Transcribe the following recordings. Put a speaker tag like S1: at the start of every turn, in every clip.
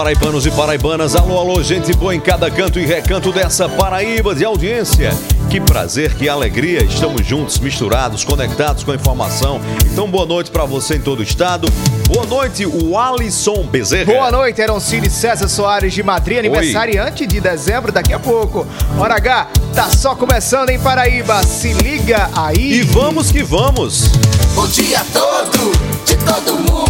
S1: Paraibanos e paraibanas. Alô, alô, gente boa em cada canto e recanto dessa Paraíba de audiência. Que prazer, que alegria. Estamos juntos, misturados, conectados com a informação. Então, boa noite para você em todo o estado. Boa noite, o Alisson Bezerra.
S2: Boa noite, Eroncine César Soares de Madrid, aniversariante de dezembro, daqui a pouco. Hora H, tá só começando em Paraíba. Se liga aí.
S1: E vamos que vamos.
S3: O dia todo, de todo mundo.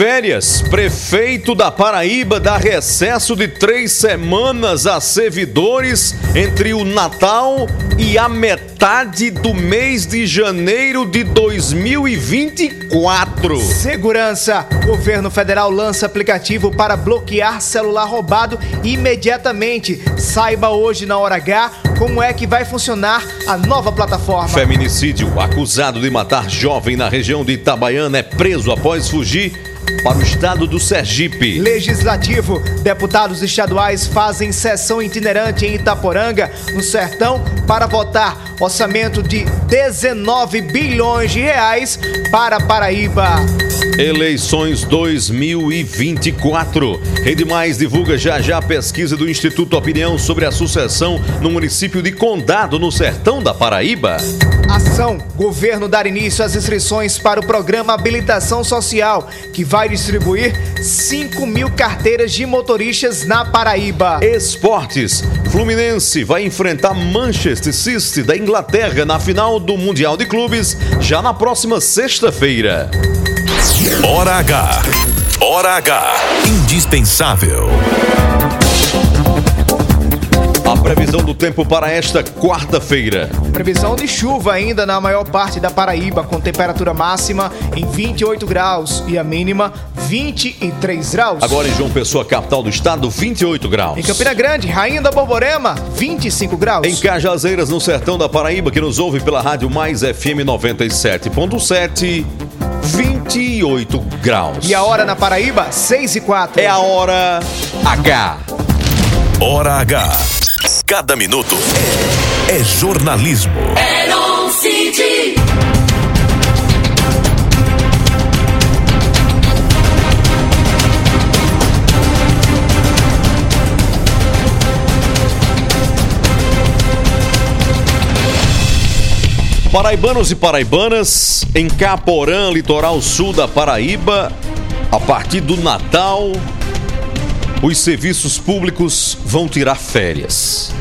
S1: férias. Prefeito da Paraíba dá recesso de três semanas a servidores entre o Natal e a metade do mês de janeiro de 2024.
S2: Segurança. Governo federal lança aplicativo para bloquear celular roubado imediatamente. Saiba hoje na hora H como é que vai funcionar a nova plataforma.
S1: Feminicídio. Acusado de matar jovem na região de Itabaiana é preso após fugir para o estado do Sergipe.
S2: Legislativo. Deputados estaduais fazem sessão itinerante em Itaporanga, no Sertão, para votar orçamento de 19 bilhões de reais para Paraíba.
S1: Eleições 2024. Rede Mais divulga já já a pesquisa do Instituto Opinião sobre a sucessão no município de Condado, no sertão da Paraíba.
S2: Ação: Governo dar início às inscrições para o programa Habilitação Social, que vai distribuir 5 mil carteiras de motoristas na Paraíba.
S1: Esportes. Fluminense vai enfrentar Manchester City da Inglaterra na final do Mundial de Clubes já na próxima sexta-feira.
S4: Hora H. Hora H. Indispensável.
S1: A previsão do tempo para esta quarta-feira.
S2: Previsão de chuva ainda na maior parte da Paraíba, com temperatura máxima em 28 graus e a mínima 23 graus.
S1: Agora em João Pessoa, capital do estado, 28 graus.
S2: Em Campina Grande, Rainha da Borborema, 25 graus.
S1: Em Cajazeiras, no sertão da Paraíba, que nos ouve pela Rádio Mais FM 97.7, 28 graus.
S2: E a hora na Paraíba, 6 e 4.
S1: É a hora H.
S4: Hora H. Cada minuto é, é jornalismo.
S3: Eron
S1: Paraibanos e paraibanas, em Caporã, litoral sul da Paraíba, a partir do Natal, os serviços públicos vão tirar férias.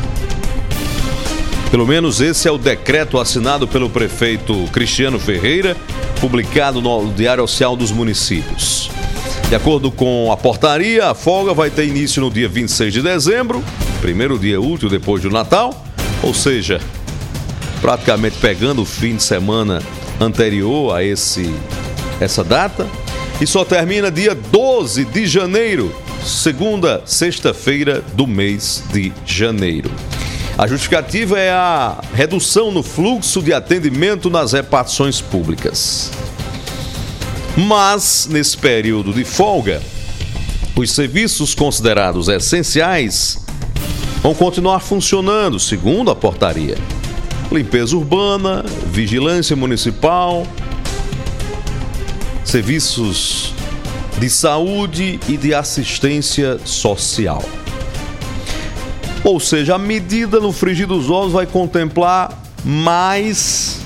S1: Pelo menos esse é o decreto assinado pelo prefeito Cristiano Ferreira, publicado no Diário Oficial dos Municípios. De acordo com a portaria, a folga vai ter início no dia 26 de dezembro, primeiro dia útil depois do Natal, ou seja, praticamente pegando o fim de semana anterior a esse essa data, e só termina dia 12 de janeiro, segunda sexta-feira do mês de janeiro. A justificativa é a redução no fluxo de atendimento nas repartições públicas. Mas, nesse período de folga, os serviços considerados essenciais vão continuar funcionando, segundo a portaria. Limpeza urbana, vigilância municipal, serviços de saúde e de assistência social. Ou seja, a medida no frigir dos ovos vai contemplar mais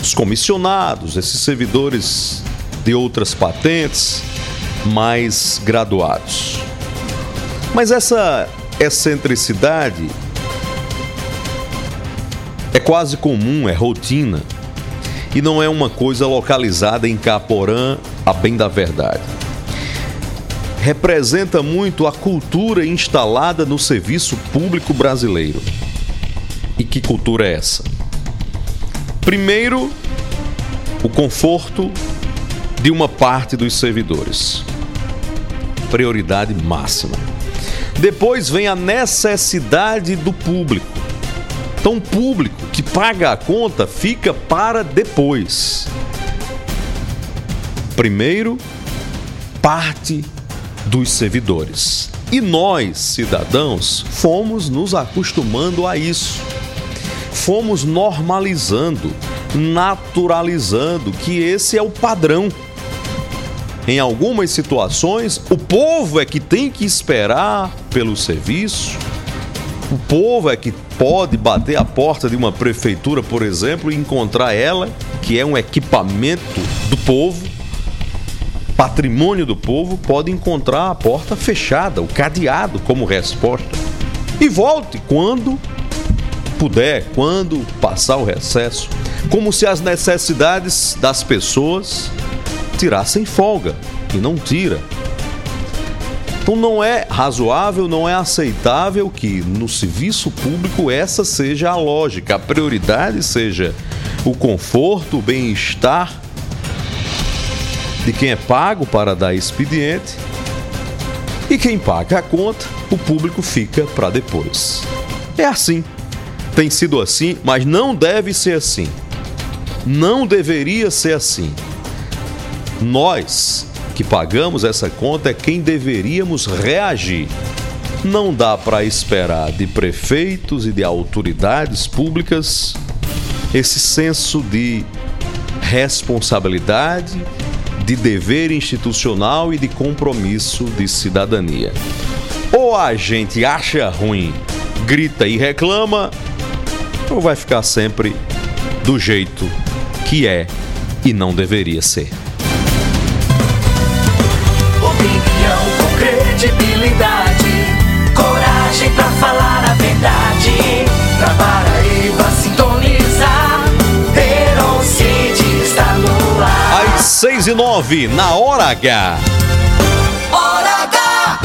S1: os comissionados, esses servidores de outras patentes mais graduados. Mas essa excentricidade é quase comum, é rotina e não é uma coisa localizada em Caporã, a bem da verdade. Representa muito a cultura instalada no serviço público brasileiro. E que cultura é essa? Primeiro, o conforto de uma parte dos servidores. Prioridade máxima. Depois vem a necessidade do público. Então, público que paga a conta fica para depois. Primeiro, parte dos servidores. E nós, cidadãos, fomos nos acostumando a isso fomos normalizando, naturalizando que esse é o padrão. Em algumas situações, o povo é que tem que esperar pelo serviço, o povo é que pode bater a porta de uma prefeitura, por exemplo, e encontrar ela, que é um equipamento do povo, patrimônio do povo, pode encontrar a porta fechada, o cadeado como resposta. E volte quando puder, quando passar o recesso, como se as necessidades das pessoas tirassem folga e não tira. Então não é razoável, não é aceitável que no serviço público essa seja a lógica, a prioridade seja o conforto, o bem-estar de quem é pago para dar expediente e quem paga a conta, o público fica para depois. É assim tem sido assim, mas não deve ser assim. Não deveria ser assim. Nós que pagamos essa conta é quem deveríamos reagir. Não dá para esperar de prefeitos e de autoridades públicas esse senso de responsabilidade, de dever institucional e de compromisso de cidadania. Ou a gente acha ruim, grita e reclama, ou vai ficar sempre do jeito que é e não deveria ser? 6 e 9, na Hora H.
S3: Hora H!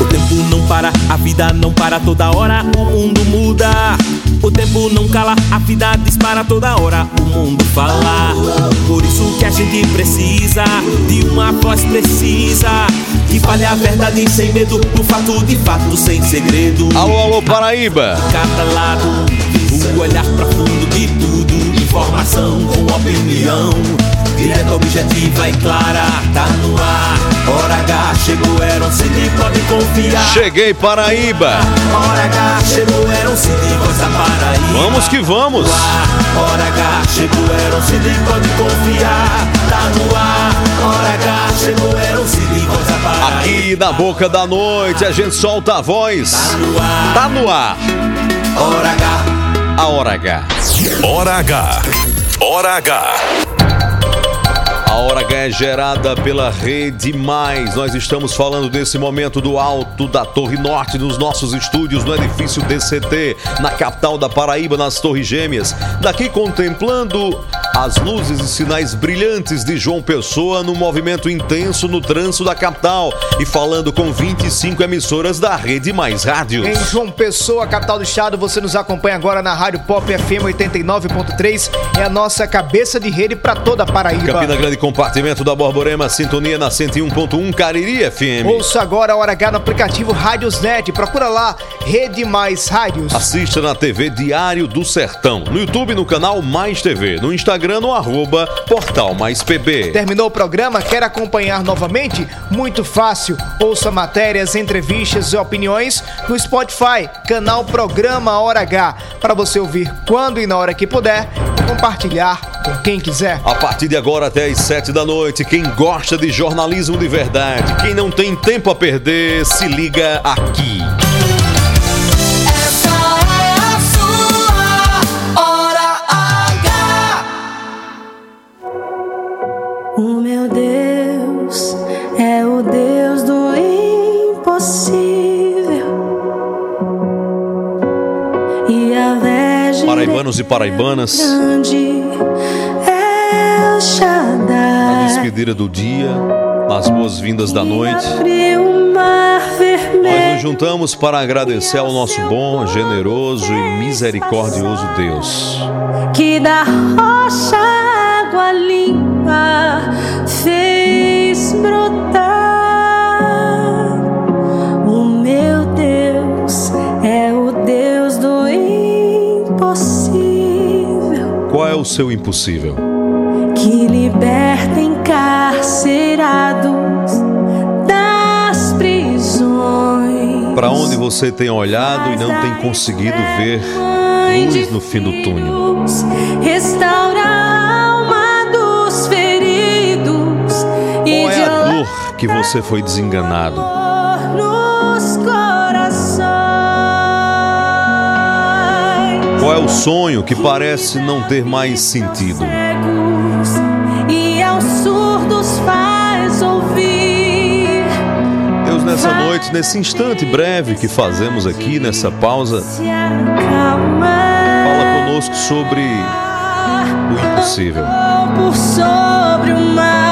S5: O tempo não para, a vida não para, toda hora o mundo muda. O tempo não cala, a vida dispara toda hora, o mundo fala. Por isso que a gente precisa de uma voz precisa. Que fale a verdade sem medo, o fato de fato, sem segredo.
S1: Alô, alô, Paraíba!
S5: Cada lado, o olhar profundo de tudo. Informação com opinião. Direta, objetiva e clara, tá no ar. Hora H chegou, era um CD, pode confiar.
S1: Cheguei, Paraíba.
S5: Hora H chegou, era um CD, voz da Paraíba.
S1: Vamos que vamos.
S5: Hora H chegou, era um CD, pode confiar. Tá no ar. Hora H chegou, era um CD, voz da Paraíba.
S1: Aqui na boca da noite a gente solta a voz.
S5: Tá no ar.
S1: Tá no ar.
S5: Hora H.
S1: A hora H.
S4: Hora H. Hora H.
S1: A hora é gerada pela Rede Mais. Nós estamos falando desse momento do alto da Torre Norte, nos nossos estúdios no edifício DCT, na capital da Paraíba, nas Torres Gêmeas. Daqui contemplando as luzes e sinais brilhantes de João Pessoa no movimento intenso no trânsito da capital e falando com 25 emissoras da Rede Mais Rádio.
S2: Em João Pessoa, capital do estado, você nos acompanha agora na Rádio Pop FM 89.3. É a nossa cabeça de rede para toda a Paraíba.
S1: Campina Grande, compartimento da Borborema, sintonia na 101.1 Cariri FM.
S2: Ouça agora a Hora H no aplicativo Rádiosnet. Procura lá, Rede Mais Rádios.
S1: Assista na TV Diário do Sertão. No YouTube, no canal Mais TV. No Instagram, no arroba Portal Mais PB.
S2: Terminou o programa? Quer acompanhar novamente? Muito fácil. Ouça matérias, entrevistas e opiniões no Spotify, canal Programa Hora H. Para você ouvir quando e na hora que puder e compartilhar com quem quiser.
S1: A partir de agora até às 7 da noite, quem gosta de jornalismo de verdade, quem não tem tempo a perder, se liga aqui.
S6: O meu Deus é o Deus do impossível. E a
S1: Paraibanos e paraibanas,
S6: grande é o
S1: na
S6: Shaddai.
S1: despedida do dia, nas boas-vindas da noite. Nós nos juntamos para agradecer ao nosso bom, generoso e misericordioso Deus.
S6: que da rocha água limpa fez brotar. O meu Deus é o Deus do impossível,
S1: Qual é o seu impossível?
S6: que liberta encarcerados das prisões.
S1: Para onde você tem olhado e não tem conseguido ver luz no fim do túnel?
S6: Restaura
S1: que você foi desenganado?
S6: amor nos corações.
S1: Qual é o sonho que parece não ter mais sentido?
S6: Cegos e aos surdos faz ouvir.
S1: Deus, nessa noite, nesse instante breve que fazemos aqui, nessa pausa, fala conosco sobre o impossível.
S6: por sobre o mar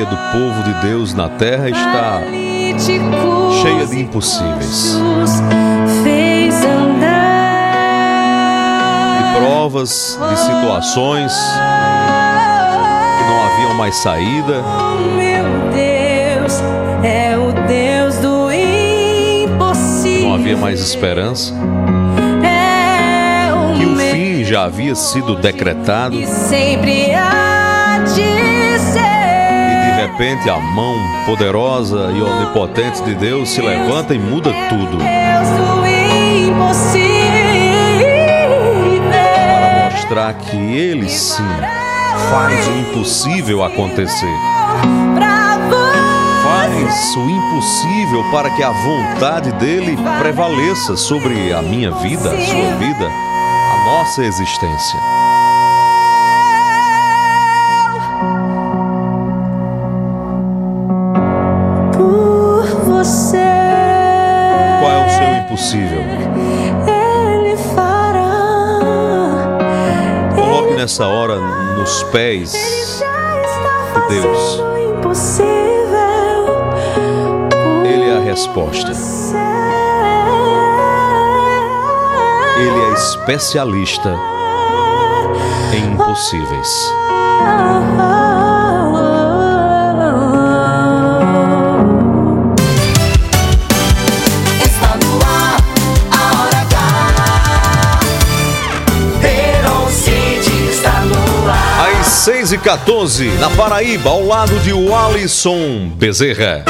S1: história do povo de Deus na terra está cheia de impossíveis,
S6: Jesus fez andar
S1: de provas, de situações que não haviam mais saída,
S6: Meu Deus é o Deus do impossível.
S1: não havia mais esperança,
S6: É
S1: que o fim já havia sido decretado.
S6: e sempre há
S1: repente a mão poderosa e onipotente de Deus se levanta e muda tudo para mostrar que Ele sim faz o impossível acontecer. Faz o impossível para que a vontade dele prevaleça sobre a minha vida, a sua vida, a nossa existência. Nessa hora nos pés de Deus. Ele é a resposta. Ele é especialista em impossíveis. 6 e 14 na Paraíba, ao lado de Alisson Bezerra.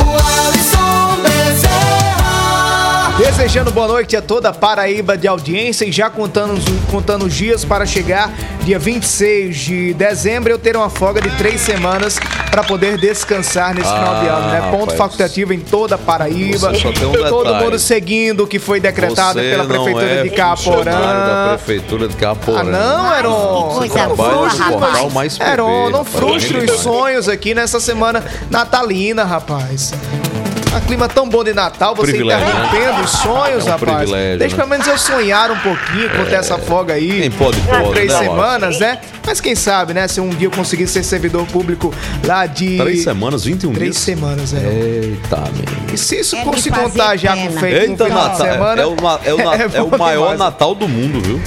S3: O Alisson Bezerra.
S2: Desejando boa noite a toda a Paraíba de audiência e já contando, contando os dias para chegar dia 26 de dezembro eu ter uma folga de três semanas para poder descansar nesse final de ano, né? Ponto
S1: rapaz.
S2: facultativo em toda a Paraíba.
S1: Você só tem um
S2: Todo mundo seguindo o que foi decretado
S1: Você
S2: pela
S1: não
S2: Prefeitura
S1: é
S2: de
S1: funcionário Da
S2: Caporã.
S1: prefeitura de Caporã.
S2: Ah, não, Heron.
S7: que coisa boa, rapaz.
S1: mais
S2: Heron, não frustre os sonhos aqui nessa semana natalina, rapaz. Um clima tão bom de Natal, você
S1: Privilégio, né?
S2: interrompendo os sonhos,
S1: É um
S2: rapaz. Deixa
S1: né?
S2: pelo menos eu sonhar um pouquinho com essa folga aí.
S1: Quem pode,
S2: Por
S1: pode,
S2: Três
S1: né,
S2: semanas, né? Mas quem sabe, né? Se um dia eu conseguir ser servidor público lá de.
S1: Três semanas, 21
S2: Três
S1: dias.
S2: semanas, né?
S1: Eita, meu.
S2: E se isso
S7: É
S2: se já com,
S7: pena.
S2: fe... com
S1: Eita,
S2: final de
S1: Natal.
S2: semana.
S1: É, o, é o, na- é o maior
S2: demais.
S1: Natal do mundo, viu?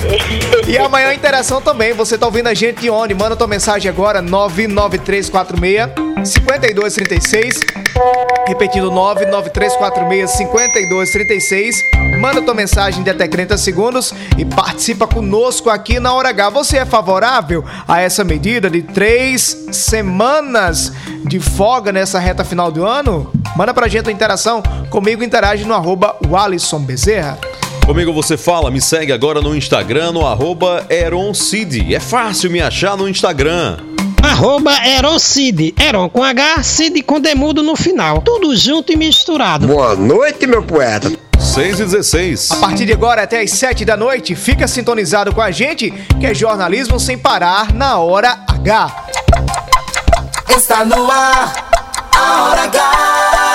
S2: E amanhã a interação também. Você tá ouvindo a gente de onde? Manda tua mensagem agora, 99346 5236. Repetindo, 99346 5236. Manda tua mensagem de até 30 segundos e participa conosco aqui na Hora H. Você é favorável a essa medida de três semanas de folga nessa reta final do ano? Manda pra gente a interação. Comigo interage no arroba Walisson Bezerra.
S1: Comigo você fala, me segue agora no Instagram, no arroba EronCid. É fácil me achar no Instagram.
S8: Arroba Eroncid. Eron com H, Cid com demudo no final. Tudo junto e misturado.
S9: Boa noite, meu poeta.
S1: 6 e 16.
S2: A partir de agora até às 7 da noite, fica sintonizado com a gente, que é jornalismo sem parar na hora H.
S3: Está no ar, a hora H.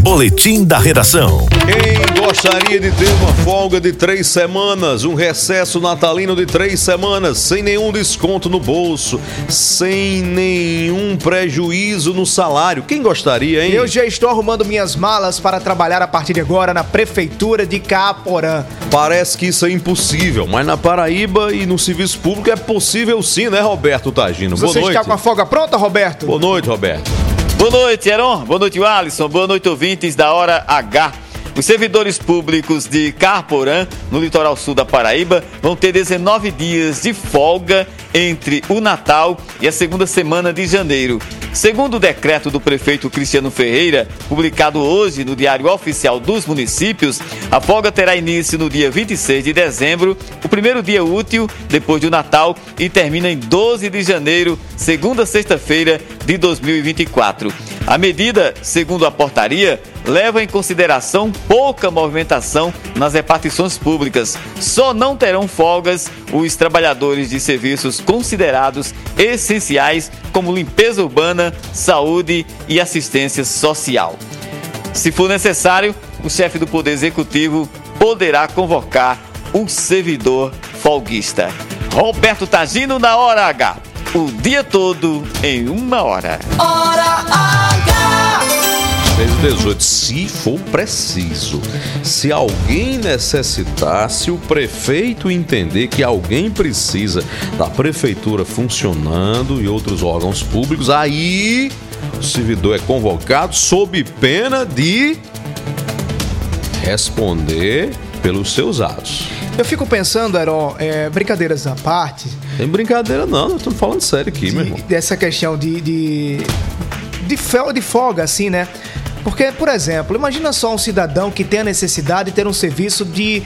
S10: Boletim da redação.
S1: Quem gostaria de ter uma folga de três semanas, um recesso natalino de três semanas, sem nenhum desconto no bolso, sem nenhum prejuízo no salário? Quem gostaria, hein?
S2: Eu já estou arrumando minhas malas para trabalhar a partir de agora na Prefeitura de Caporã.
S1: Parece que isso é impossível, mas na Paraíba e no serviço público é possível sim, né, Roberto Tagino? Boa
S2: Você
S1: noite.
S2: está com a folga pronta, Roberto?
S1: Boa noite, Roberto.
S11: Boa noite, Heron. Boa noite, Alisson. Boa noite, ouvintes da Hora H. Os servidores públicos de Carporã, no litoral sul da Paraíba, vão ter 19 dias de folga entre o Natal e a segunda semana de janeiro. Segundo o decreto do prefeito Cristiano Ferreira, publicado hoje no Diário Oficial dos Municípios, a folga terá início no dia 26 de dezembro, o primeiro dia útil depois do Natal, e termina em 12 de janeiro, segunda sexta-feira de 2024. A medida, segundo a portaria, leva em consideração pouca movimentação nas repartições públicas. Só não terão folgas os trabalhadores de serviços considerados essenciais, como limpeza urbana, saúde e assistência social. Se for necessário, o chefe do Poder Executivo poderá convocar um servidor folguista. Roberto Tagino na hora H. O dia todo em uma hora.
S3: Hora H.
S1: 6 e 18. Se for preciso, se alguém necessitar, se o prefeito entender que alguém precisa da prefeitura funcionando e outros órgãos públicos, aí o servidor é convocado sob pena de responder pelos seus atos.
S2: Eu fico pensando, Heron, é, brincadeiras à parte,
S1: Tem brincadeira não, nós estamos falando sério aqui, meu
S2: de-
S1: irmão.
S2: dessa questão de, de, de, de folga, assim, né? Porque, por exemplo, imagina só um cidadão que tem a necessidade de ter um serviço de.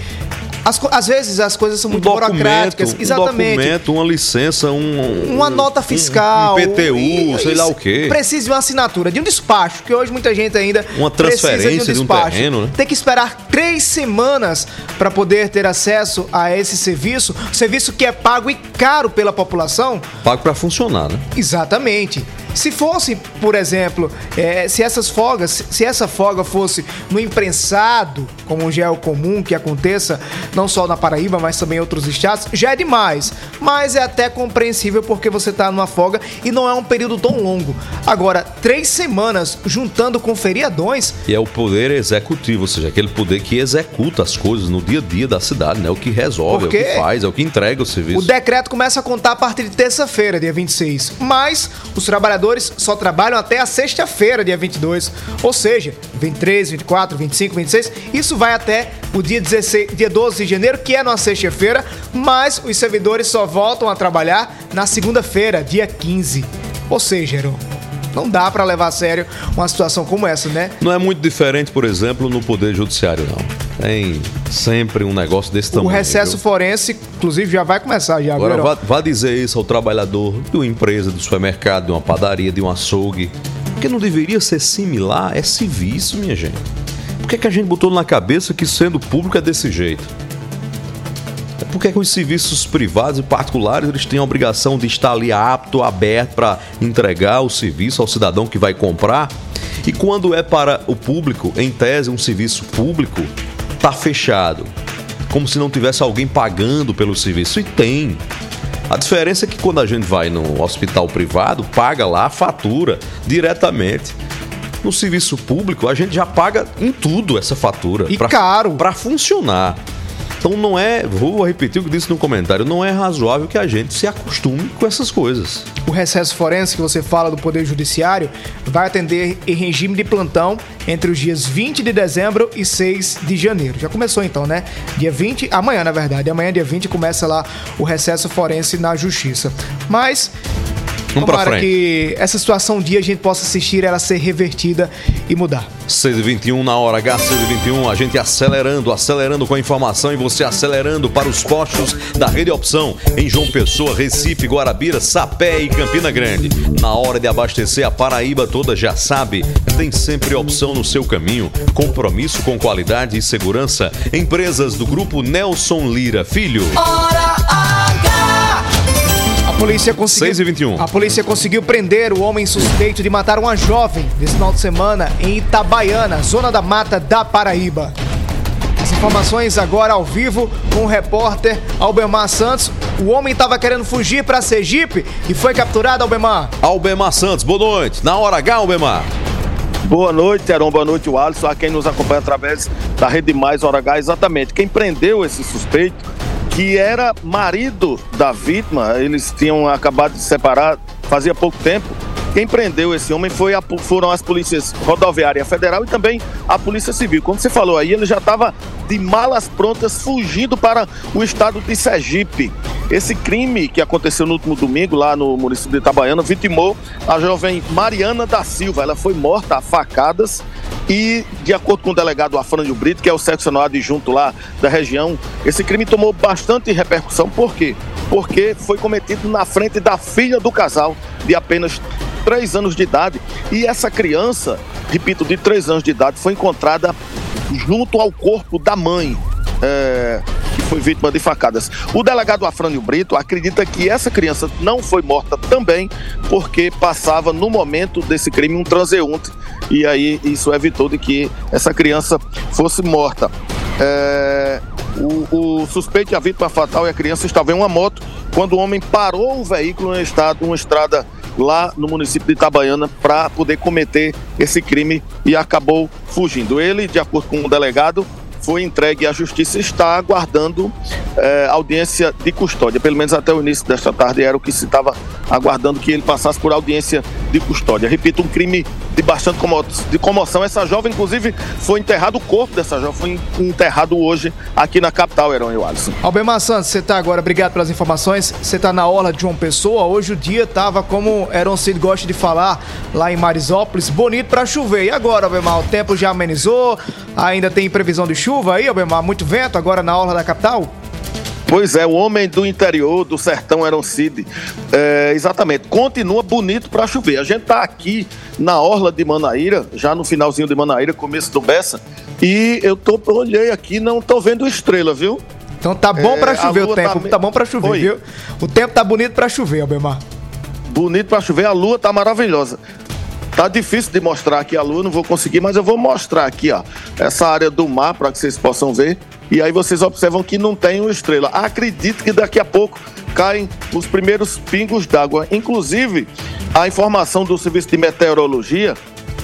S2: As às vezes as coisas são muito burocráticas.
S1: um
S2: Exatamente.
S1: documento, uma licença, um,
S2: uma nota fiscal.
S1: um PTU,
S2: e-
S1: sei lá o quê.
S2: Precisa de uma assinatura, de um despacho, que hoje muita gente ainda.
S1: Uma
S2: precisa
S1: transferência de um terreno, né?
S2: Tem que esperar três semanas para poder ter acesso a esse serviço. Serviço que é pago e caro pela população.
S1: Pago para funcionar, né?
S2: Exatamente. Se fosse, por exemplo, eh, se essas folgas, se essa folga fosse no imprensado, como já é o comum que aconteça, não só na Paraíba, mas também em outros estados, já é demais. Mas é até compreensível porque você está numa folga e não é um período tão longo. Agora, três semanas juntando com feriadões,
S1: E é o poder executivo, ou seja, aquele poder que executa as coisas no dia a dia da cidade, né? É o que resolve, é o
S2: Porque
S1: que faz, é o que entrega o serviço.
S2: O decreto começa a contar a partir de terça-feira, dia 26. Mas os trabalhadores só trabalham até a sexta-feira, dia 22. Ou seja, 23, 24, 25, 26. Isso vai até o dia, 16, dia 12 de janeiro, que é numa sexta-feira. Mas os servidores só voltam a trabalhar na segunda-feira, dia 15. Ou seja, Heron, Não dá para levar a sério uma situação como essa, né?
S1: Não é muito diferente, por exemplo, no Poder Judiciário, não. Tem sempre um negócio desse tamanho.
S2: O recesso
S1: viu?
S2: forense, inclusive, já vai começar já.
S1: Agora, vá, vá dizer isso ao trabalhador de uma empresa, do supermercado, de uma padaria, de um açougue. Porque não deveria ser similar, é serviço, minha gente. Por que, que a gente botou na cabeça que sendo público é desse jeito? É porque que os serviços privados e particulares eles têm a obrigação de estar ali apto, aberto para entregar o serviço ao cidadão que vai comprar. E quando é para o público, em tese, um serviço público, tá fechado. Como se não tivesse alguém pagando pelo serviço. E tem. A diferença é que quando a gente vai no hospital privado, paga lá a fatura diretamente. No serviço público, a gente já paga em tudo essa fatura.
S2: E caro.
S1: Para funcionar. Então não é, vou repetir o que disse no comentário, não é razoável que a gente se acostume com essas coisas.
S2: O recesso forense que você fala do Poder Judiciário vai atender em regime de plantão entre os dias 20 de dezembro e 6 de janeiro. Já começou então, né? Dia 20, amanhã na verdade, amanhã dia 20 começa lá o recesso forense na Justiça. Mas
S1: Vamos pra
S2: tomara
S1: frente.
S2: que essa situação um dia a gente possa assistir ela ser revertida e mudar.
S1: 6h21 na hora H, 6h21, a gente acelerando, acelerando com a informação e você acelerando para os postos da Rede Opção em João Pessoa, Recife, Guarabira, Sapé e Campina Grande. Na hora de abastecer a Paraíba toda já sabe, tem sempre opção no seu caminho, compromisso com qualidade e segurança. Empresas do grupo Nelson Lira Filho.
S3: Hora H!
S2: A polícia conseguiu.
S1: 6 e 21.
S2: A polícia conseguiu prender o homem suspeito de matar uma jovem nesse final de semana em Itabaiana, zona da mata da Paraíba. As informações agora ao vivo com o repórter Albemar Santos. O homem estava querendo fugir para Sergipe e foi capturado, Albemar.
S1: Albemar Santos, boa noite. Na hora H, Albemar.
S12: Boa noite, Heron. Boa noite, o Alisson. A quem nos acompanha através da Rede Mais Hora H. Exatamente. Quem prendeu esse suspeito, que era marido da vítima, eles tinham acabado de se separar fazia pouco tempo. Quem prendeu esse homem foi a- foram as polícias rodoviária federal e também a polícia civil. Como você falou aí, ele já estava de malas prontas fugindo para o estado de Sergipe. Esse crime que aconteceu no último domingo lá no município de Itabaiana vitimou a jovem Mariana da Silva. Ela foi morta a facadas e, de acordo com o delegado Afrânio Brito, que é o seccional adjunto lá da região, esse crime tomou bastante repercussão. Por quê? Porque foi cometido na frente da filha do casal, de apenas três anos de idade. E essa criança, repito, de três anos de idade, foi encontrada junto ao corpo da mãe. é, que foi vítima de facadas. O delegado Afrânio Brito acredita que essa criança não foi morta também porque passava no momento desse crime um transeunte e aí isso evitou de que essa criança fosse morta. É, o, o suspeito e a vítima fatal e a criança estavam em uma moto quando o homem parou o veículo em estado, uma estrada lá no município de Itabaiana para poder cometer esse crime e acabou fugindo. Ele, de acordo com o delegado, foi entregue à justiça e está aguardando eh, audiência de custódia. Pelo menos até o início desta tarde era o que se estava aguardando que ele passasse por audiência de custódia. Repito, um crime de bastante de comoção. Essa jovem, inclusive, foi enterrado, o corpo dessa jovem foi enterrado hoje aqui na capital, Heron e Alisson.
S2: Albemar Santos, você tá agora, obrigado pelas informações. Você tá na orla de João Pessoa. Hoje o dia tava, como Heron Cid gosta de falar, lá em Marisópolis, bonito pra chover. E agora, Albemar, o tempo já amenizou? Ainda tem previsão de chuva aí, Albemar? Muito vento agora na orla da capital?
S12: Pois é, o homem do interior, do sertão Heron Cid. É, exatamente, continua bonito para chover. A gente tá aqui na orla de Manaíra, já no finalzinho de Manaíra, começo do Bessa, e eu tô, olhei aqui, não tô vendo estrela, viu?
S2: Então tá bom
S12: É,
S2: pra
S12: a
S2: chover o tempo,
S12: tá
S2: tá, bom pra chover,
S12: Oi.
S2: viu? O tempo tá bonito pra chover, Albemar.
S12: Bonito para chover, a lua tá maravilhosa. Tá difícil de mostrar aqui a lua, não vou conseguir, mas eu vou mostrar aqui, ó, essa área do mar para que vocês possam ver. E aí vocês observam que não tem uma estrela. Acredito que daqui a pouco caem os primeiros pingos d'água. Inclusive, a informação do Serviço de Meteorologia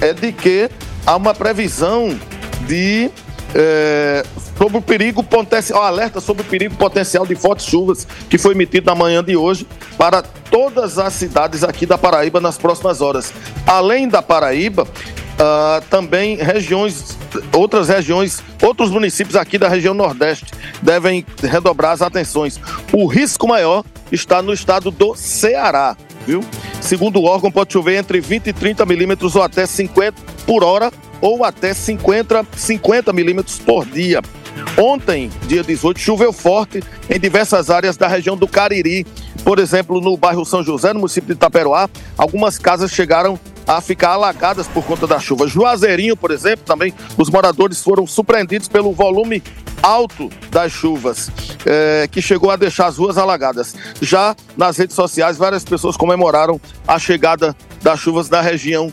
S12: é de que há uma previsão de é, sobre o perigo potencial, alerta sobre o perigo potencial de fortes chuvas que foi emitido na manhã de hoje para todas as cidades aqui da Paraíba nas próximas horas. Além da Paraíba, ah, também regiões, outras regiões, outros municípios aqui da região Nordeste devem redobrar as atenções. O risco maior está no estado do Ceará, viu? Segundo o órgão, pode chover entre 20 e 30 milímetros ou até 50 por hora ou até 50, 50 milímetros por dia. Ontem, dia 18, choveu forte em diversas áreas da região do Cariri. Por exemplo, no bairro São José, no município de Itaperoá, algumas casas chegaram a ficar alagadas por conta da chuva. Juazeirinho, por exemplo, também os moradores foram surpreendidos pelo volume alto das chuvas, eh, que chegou a deixar as ruas alagadas. Já nas redes sociais, várias pessoas comemoraram a chegada das chuvas na região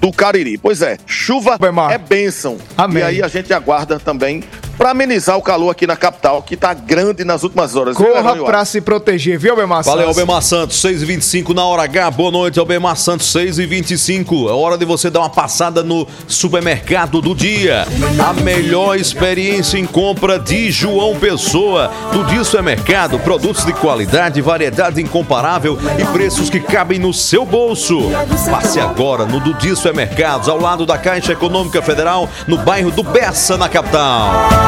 S12: do Cariri. Pois é, chuva é bênção.
S2: Amém.
S12: E aí a gente aguarda também para amenizar o calor aqui na capital, que tá grande nas últimas horas.
S2: Corra pra se proteger, viu, Albemar
S1: Valeu,
S2: Santos?
S1: Albemar Santos, 6h25 na hora H. Boa noite, Albemar Santos, 6h25. É hora de você dar uma passada no supermercado do dia. A melhor experiência em compra de João Pessoa. Do Dia Supermercado, produtos de qualidade, variedade incomparável e preços que cabem no seu bolso. Passe agora no do Dia Supermercados, ao lado da Caixa Econômica Federal, no bairro do Bessa, na capital.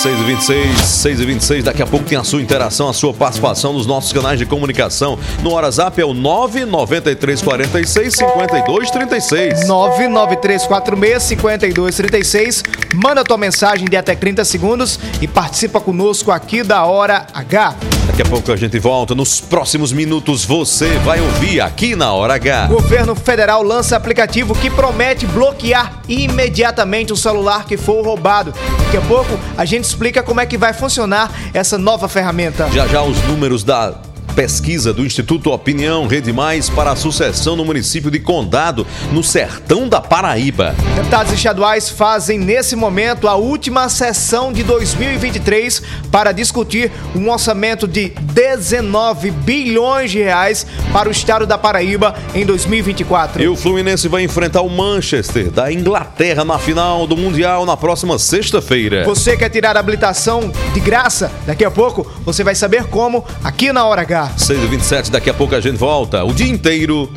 S13: 6 e
S3: 26, 6
S1: e 26. Daqui a pouco tem a sua interação, a sua participação nos nossos canais de comunicação. No WhatsApp é o 993 46
S2: 52 36. 993 46 52 36. Manda tua mensagem de até 30 segundos e participa conosco aqui da Hora H.
S1: Daqui a pouco a gente volta. Nos próximos minutos você vai ouvir aqui na Hora H.
S2: O governo federal lança aplicativo que promete bloquear imediatamente o celular que for roubado. Daqui a pouco a gente explica como é que vai funcionar essa nova ferramenta.
S1: Já já os números da pesquisa do Instituto Opinião Rede Mais para a sucessão no município de Condado, no sertão da Paraíba.
S2: Deputados estaduais fazem nesse momento a última sessão de 2023 para discutir um orçamento de 19 bilhões de reais para o estado da Paraíba em 2024.
S1: E o Fluminense vai enfrentar o Manchester da Inglaterra na final do Mundial na próxima sexta-feira.
S2: Você quer tirar a habilitação de graça? Daqui a pouco você vai saber como aqui na Hora H.
S1: 6h27, daqui a pouco a gente volta o dia inteiro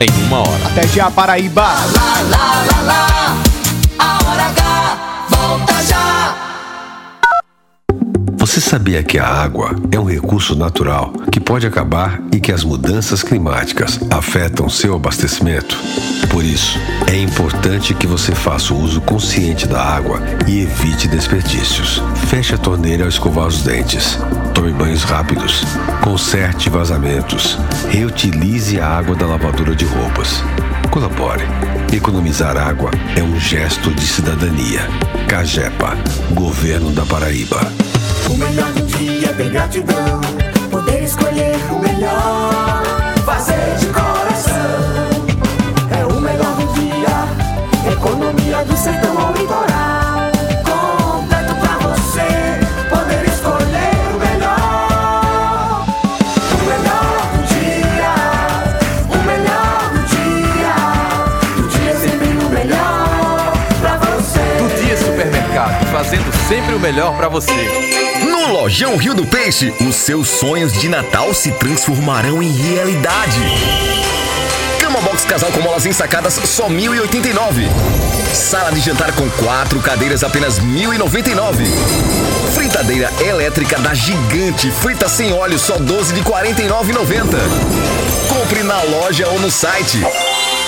S1: em uma hora.
S2: Até já, Paraíba.
S3: Lá, lá, lá, lá, a Hora H volta já.
S14: Você sabia que a água é um recurso natural que pode acabar e que as mudanças climáticas afetam seu abastecimento? Por isso, é importante que você faça o uso consciente da água e evite desperdícios. Feche a torneira ao escovar os dentes. Tome banhos rápidos. Conserte vazamentos. Reutilize a água da lavadora de roupas. Colabore. Economizar água é um gesto de cidadania. Cagepa, Governo da Paraíba.
S3: O melhor do dia tem gratidão. Poder escolher o melhor. Fazer de coração. É o melhor do dia. Economia do sertão sempre o melhor pra você.
S15: No Lojão Rio do Peixe, os seus sonhos de Natal se transformarão em realidade. Cama box casal com molas ensacadas só 1.089. Sala de jantar com quatro cadeiras apenas 1.099. Fritadeira elétrica da Gigante, frita sem óleo só 12 de 49,90. Compre na loja ou no site.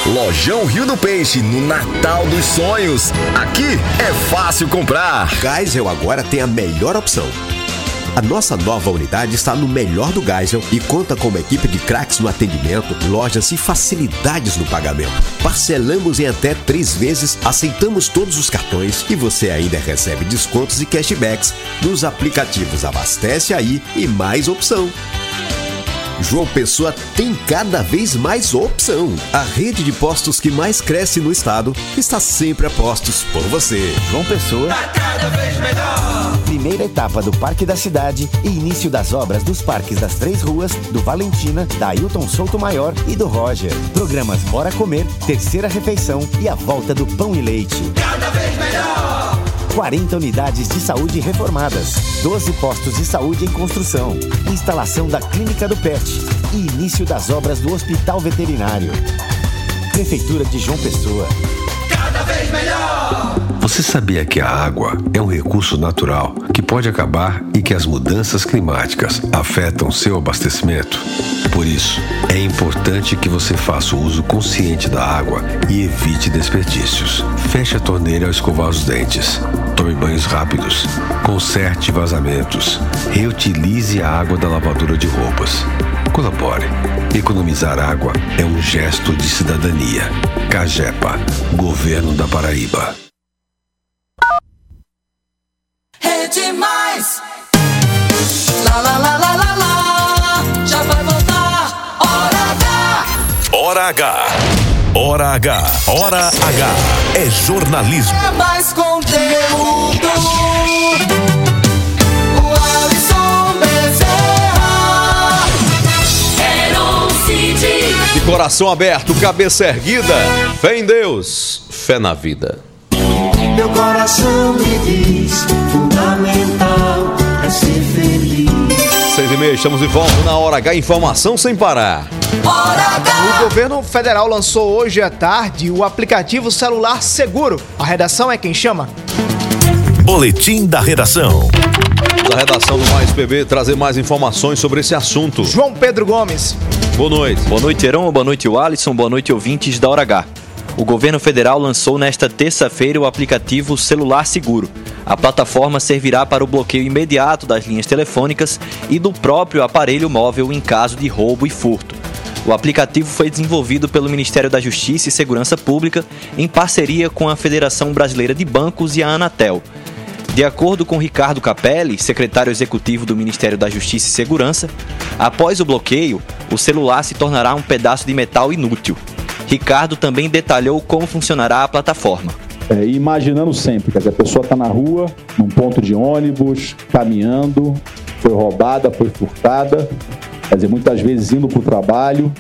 S15: Lojão Rio do Peixe, no Natal dos Sonhos. Aqui é fácil comprar.
S16: Geisel agora tem a melhor opção. A nossa nova unidade está no melhor do Geisel e conta com uma equipe de craques no atendimento, lojas e facilidades no pagamento. Parcelamos em até três vezes, aceitamos todos os cartões e você ainda recebe descontos e cashbacks nos aplicativos Abastece Aí e Mais Opção. João Pessoa tem cada vez mais opção. A rede de postos que mais cresce no estado está sempre a postos por você.
S17: João Pessoa. Primeira etapa do Parque da Cidade e início das obras dos parques das Três Ruas, do Valentina, da Ailton Souto Maior e do Roger. Programas Bora Comer, Terceira Refeição e a volta do Pão e Leite.
S3: Cada vez melhor.
S17: 40 unidades de saúde reformadas, 12 postos de saúde em construção, instalação da Clínica do Pet e início das obras do Hospital Veterinário. Prefeitura de João Pessoa.
S3: Vez melhor.
S14: Você sabia que a água é um recurso natural que pode acabar e que as mudanças climáticas afetam seu abastecimento? Por isso, é importante que você faça o uso consciente da água e evite desperdícios. Feche a torneira ao escovar os dentes. Tome banhos rápidos. Conserte vazamentos. Reutilize a água da lavadora de roupas. Colabore. Economizar água é um gesto de cidadania. Cagepa, Governo da Paraíba.
S3: Rede Mais. Lá, lá, lá, lá, lá, lá. Já vai voltar. Hora H.
S4: Hora H. Hora H. Hora H. É jornalismo.
S3: É mais conteúdo.
S1: De coração aberto, cabeça erguida, fé em Deus, fé na vida.
S3: Meu coração me diz: fundamental é ser feliz.
S1: Seis e meia, estamos de volta na Hora H, informação sem parar.
S2: O governo federal lançou hoje à tarde o aplicativo celular seguro. A redação é quem chama.
S4: Boletim da redação.
S1: Da redação do Mais PB trazer mais informações sobre esse assunto.
S2: João Pedro Gomes.
S1: Boa noite.
S18: Boa noite, Heron. Boa noite, Alisson. Boa noite, ouvintes da Hora H. O governo federal lançou nesta terça-feira o aplicativo Celular Seguro. A plataforma servirá para o bloqueio imediato das linhas telefônicas e do próprio aparelho móvel em caso de roubo e furto. O aplicativo foi desenvolvido pelo Ministério da Justiça e Segurança Pública em parceria com a Federação Brasileira de Bancos e a Anatel. De acordo com Ricardo Capelli, secretário executivo do Ministério da Justiça e Segurança, após o bloqueio, o celular se tornará um pedaço de metal inútil. Ricardo também detalhou como funcionará a plataforma.
S19: É, imaginando sempre, dizer, a pessoa está na rua, num ponto de ônibus, caminhando, foi roubada, foi furtada, quer dizer, muitas vezes indo para o trabalho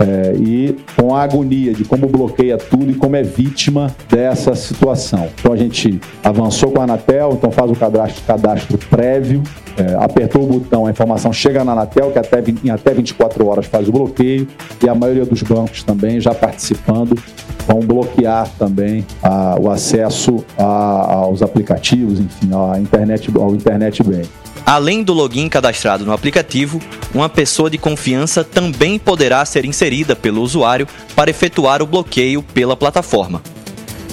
S19: é, e com a agonia de como bloqueia tudo e como é vítima dessa situação. Então a gente avançou com a Anatel, então faz o cadastro, cadastro prévio, é, apertou o botão, a informação chega na Anatel, que até, em até 24 horas faz o bloqueio, e a maioria dos bancos também já participando vão bloquear também a- o acesso a- aos aplicativos, enfim, à internet, ao internet bank.
S18: Além do login cadastrado no aplicativo, uma pessoa de confiança também poderá ser inserida pelo usuário para efetuar o bloqueio pela plataforma.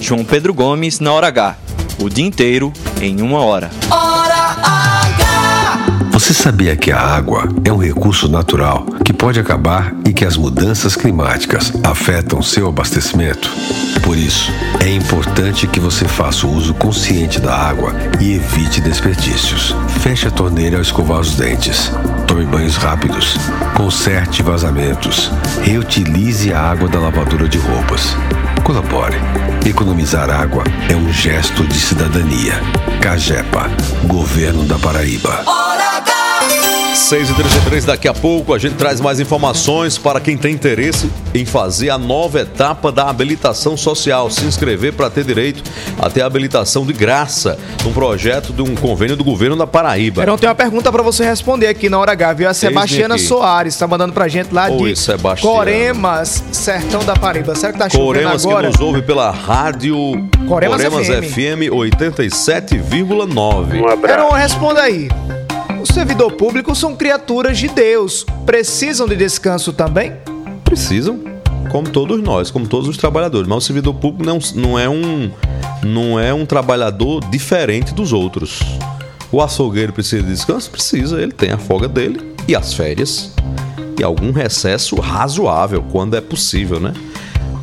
S18: João Pedro Gomes na hora H. O dia inteiro em uma hora.
S3: Hora H.
S14: Você sabia que a água é um recurso natural que pode acabar e que as mudanças climáticas afetam seu abastecimento? Por isso, é importante que você faça o uso consciente da água e evite desperdícios. Feche a torneira ao escovar os dentes. Tome banhos rápidos. Conserte vazamentos. Reutilize a água da lavadora de roupas. Colabore. Economizar água é um gesto de cidadania. Cagepa, Governo da Paraíba.
S1: 6 e 33 daqui a pouco a gente traz mais informações para quem tem interesse em fazer a nova etapa da habilitação social, se inscrever para ter direito a ter habilitação de graça num projeto de um convênio do governo da Paraíba.
S2: Verão, tem uma pergunta pra você responder aqui na hora H, viu? A Sebastiana. Soares tá mandando pra gente lá
S1: Oi,
S2: de
S1: Sebastiana.
S2: Coremas, Sertão da Paraíba. Será que tá chovendo
S1: Coremas que
S2: agora?
S1: nos ouve pela rádio
S2: Coremas
S1: FM,
S2: FM.
S1: 87,9.
S2: Verão, responda aí. Os servidores públicos são criaturas de Deus. Precisam de descanso também?
S1: Precisam, como todos nós, como todos os trabalhadores. Mas o servidor público não, não, é, um, não é um trabalhador diferente dos outros. O açougueiro precisa de descanso? Precisa, ele tem a folga dele e as férias. E algum recesso razoável, quando é possível, né?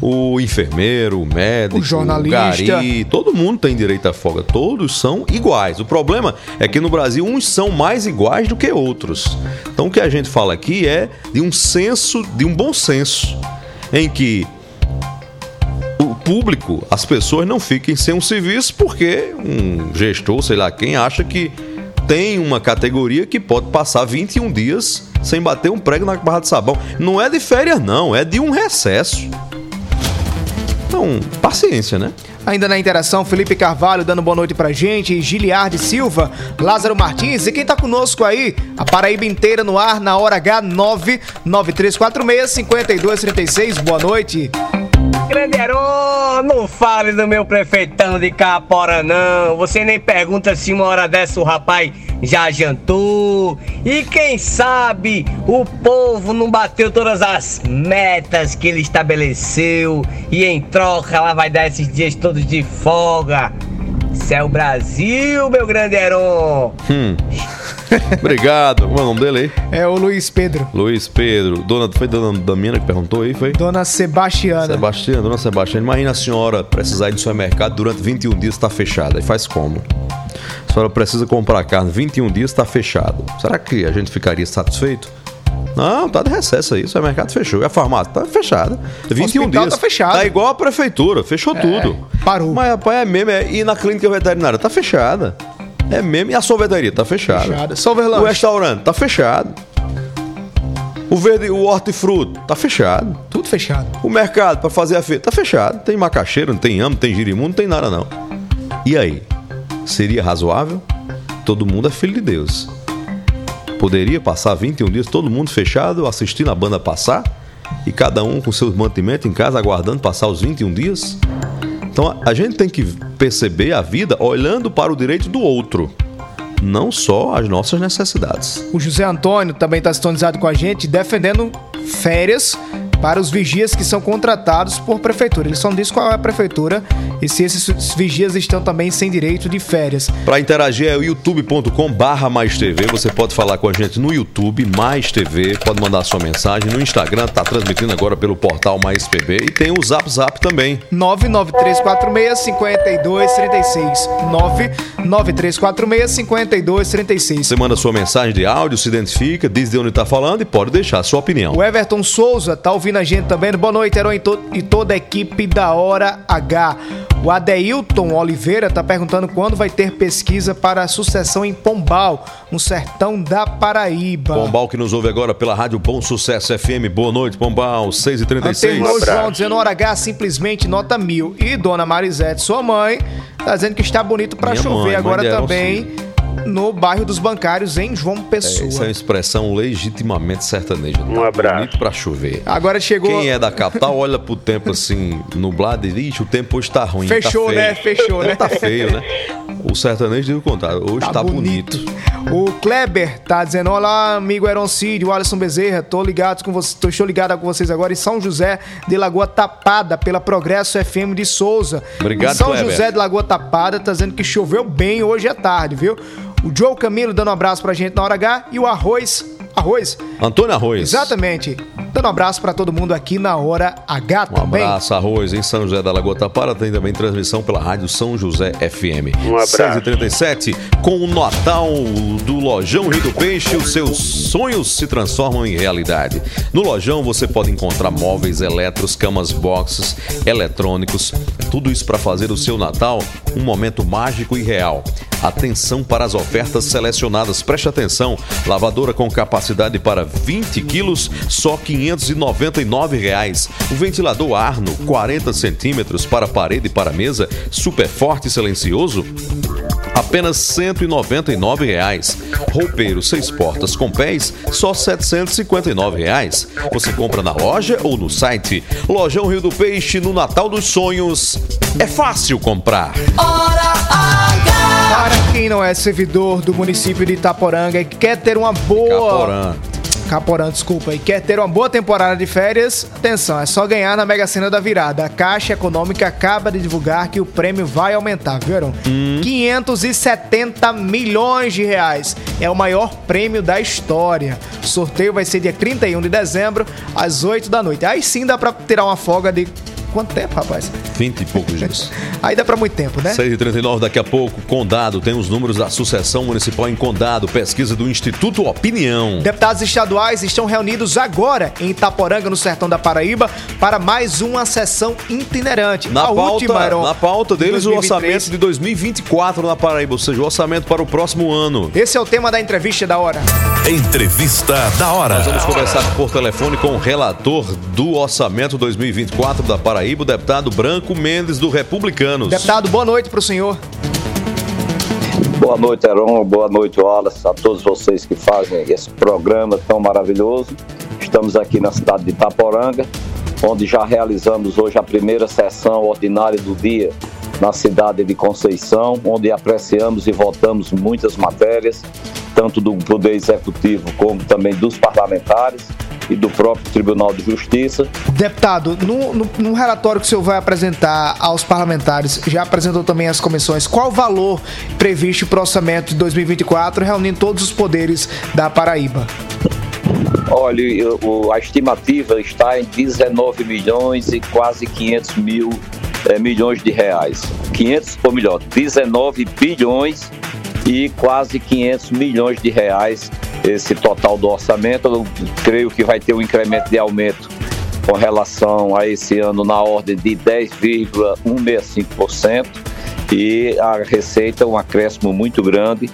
S1: O enfermeiro, o médico,
S2: O jornalista.
S1: o gari, todo mundo tem direito à folga. Todos são iguais. O problema é que no Brasil uns são mais iguais do que outros. Então o que a gente fala aqui é de um senso, de um bom senso, em que o público, as pessoas não fiquem sem um serviço porque um gestor, sei lá quem, acha que tem uma categoria que pode passar 21 dias sem bater um prego na barra de sabão. Não é de férias, não, é de um recesso. Então, paciência, né?
S2: Ainda na interação, Felipe Carvalho dando boa noite pra gente, Giliardi Silva, Lázaro Martins e quem tá conosco aí, a Paraíba inteira no ar na hora H 99346 5236. Boa noite.
S20: Grande Heron, não fale do meu prefeitão de Capora, não. Você nem pergunta se uma hora dessa o rapaz já jantou. E quem sabe o povo não bateu todas as metas que ele estabeleceu. E em troca ela vai dar esses dias todos de folga. Isso é o Brasil, meu grande Heron.
S1: Hum. Obrigado. Qual é o nome dele aí?
S2: É o Luiz Pedro.
S1: Luiz Pedro. Dona, foi Dona Damina que perguntou aí, foi?
S2: Dona Sebastiana.
S1: Sebastiana, Dona Sebastiana. Imagina a senhora precisar ir no supermercado durante 21 dias está fechada. E faz como? A senhora precisa comprar carne 21 dias está fechado. Será que a gente ficaria satisfeito? Não, tá de recesso aí. O supermercado fechou. E a farmácia tá fechada. 21
S2: hospital
S1: dias.
S2: tá fechado.
S1: Tá igual a prefeitura. Fechou tudo.
S2: Parou.
S1: Mas, rapaz, é mesmo. É... E na clínica veterinária tá fechada. É mesmo. E a sorveteria tá fechada.
S2: Fechada. Solverlanche.
S1: O restaurante tá fechado. O verde, o hortifruto tá fechado.
S2: Tudo fechado.
S1: O mercado para fazer a feira tá fechado. Tem macaxeira, não tem amo, não tem girimundo, não tem nada não. E aí? Seria razoável? Todo mundo é filho de Deus. Poderia passar 21 dias todo mundo fechado, assistindo a banda passar e cada um com seus mantimentos em casa aguardando passar os 21 dias? Então a gente tem que perceber a vida olhando para o direito do outro, não só as nossas necessidades.
S2: O José Antônio também está sintonizado com a gente, defendendo férias para os vigias que são contratados por prefeitura. Ele só não diz qual é a prefeitura e se esses vigias estão também sem direito de férias.
S1: Para interagir é o youtube.com barra mais TV. Você pode falar com a gente no YouTube, Mais TV, pode mandar sua mensagem. No Instagram, tá transmitindo agora pelo portal Mais PB. E tem o Zap Zap também.
S2: 99346-5236. 99346-5236.
S1: Você manda sua mensagem de áudio, se identifica, diz de onde está falando e pode deixar sua opinião.
S2: O Everton Souza tá ouvindo a gente também. Boa noite, Herói, e, to- toda a equipe da Hora H. O Adeilton Oliveira tá perguntando quando vai ter pesquisa para a sucessão em Pombal, no sertão da Paraíba.
S1: Pombal que nos ouve agora pela Rádio Bom Sucesso FM. Boa noite, Pombal, 6h36.
S2: Antenor João dizendo hora H simplesmente nota mil. E Dona Marisete, sua mãe, tá dizendo que está bonito para chover
S1: mãe, mãe
S2: agora
S1: de
S2: também no bairro dos bancários em João Pessoa.
S1: Essa é uma expressão legitimamente sertaneja. Um abraço. Bonito pra chover.
S2: Agora chegou-
S1: Quem é da capital olha pro tempo assim, nublado e diz, "Ixi, o tempo hoje tá ruim.
S2: Fechou,
S1: tá feio."
S2: né? Fechou, né?
S1: Tá feio, né? O sertanejo diz o contrário. Hoje tá, bonito.
S2: O Kleber tá dizendo: Olá, amigo Eroncídio, Alisson Bezerra, tô ligado com vocês, tô, estou ligado com vocês agora em São José de Lagoa Tapada, pela Progresso FM de Souza.
S1: Obrigado,
S2: São
S1: Kleber.
S2: José de Lagoa Tapada, tá dizendo que choveu bem hoje à tarde, viu? O Joe Camilo dando um abraço pra gente na hora H e o Arroz. Arroz?
S1: Antônio Arroz.
S2: Exatamente. Dando um abraço pra todo mundo aqui na hora H
S1: Um
S2: também.
S1: abraço, Arroz, em São José da Lagoa Tapara. Tem também transmissão pela Rádio São José FM.
S2: Um abraço.
S1: 6h37, com o Natal do Lojão Rio do Peixe, os seus sonhos se transformam em realidade. No Lojão você pode encontrar móveis, eletros, camas boxes, eletrônicos, tudo isso para fazer o seu Natal um momento mágico e real. Atenção para as ofertas selecionadas. Preste atenção. Lavadora com capacidade para 20 quilos, só 599 reais. O ventilador Arno, 40 centímetros para parede e para mesa, super forte e silencioso, apenas 199 reais. Roupeiro seis portas com pés, só 759 reais. Você compra na loja ou no site. Lojão Rio do Peixe, no Natal dos Sonhos. É fácil comprar.
S2: Para quem não é servidor do município de Itaporanga e quer ter uma boa.
S1: Caporã.
S2: Caporã, desculpa. E quer ter uma boa temporada de férias? Atenção, é só ganhar na Mega Sena da Virada. A Caixa Econômica acaba de divulgar que o prêmio vai aumentar, viram? 570 milhões de reais. É o maior prêmio da história. O sorteio vai ser dia 31 de dezembro, às 8 da noite. Aí sim dá pra tirar uma folga de. Quanto tempo, rapaz?
S1: 20 e poucos dias.
S2: Aí dá pra muito tempo, né?
S1: 6h39, daqui a pouco, Condado. Tem os números da Sucessão Municipal em Condado. Pesquisa do Instituto Opinião.
S2: Deputados estaduais estão reunidos agora em Itaporanga, no sertão da Paraíba, para mais uma sessão itinerante.
S1: Na
S2: a
S1: pauta,
S2: última, Heron,
S1: na pauta
S2: de
S1: deles, o
S2: 2023.
S1: orçamento de 2024 na Paraíba, ou seja, o orçamento para o próximo ano.
S2: Esse é o tema da entrevista da hora.
S4: Entrevista da hora.
S1: Nós vamos conversar por telefone com o relator do orçamento 2024 da Paraíba, o deputado Branco Mendes, do Republicanos.
S2: Deputado, boa noite para o senhor.
S11: Boa noite, Heron. Boa noite, Wallace. A todos vocês que fazem esse programa tão maravilhoso. Estamos aqui na cidade de Itaporanga onde já realizamos hoje a primeira sessão ordinária do dia na cidade de Conceição, onde apreciamos e votamos muitas matérias, tanto do Poder Executivo como também dos parlamentares e do próprio Tribunal de Justiça.
S2: Deputado, no, no, no, relatório que o senhor vai apresentar aos parlamentares, já apresentou também às comissões, qual o valor previsto para o orçamento de 2024, reunindo todos os poderes da Paraíba?
S11: Olha, a estimativa está em 19 milhões e quase 500 mil é, milhões de reais. 500, ou melhor, 19 bilhões e quase 500 milhões de reais esse total do orçamento. Eu creio que vai ter um incremento de aumento com relação a esse ano na ordem de 10,165% e a receita um acréscimo muito grande.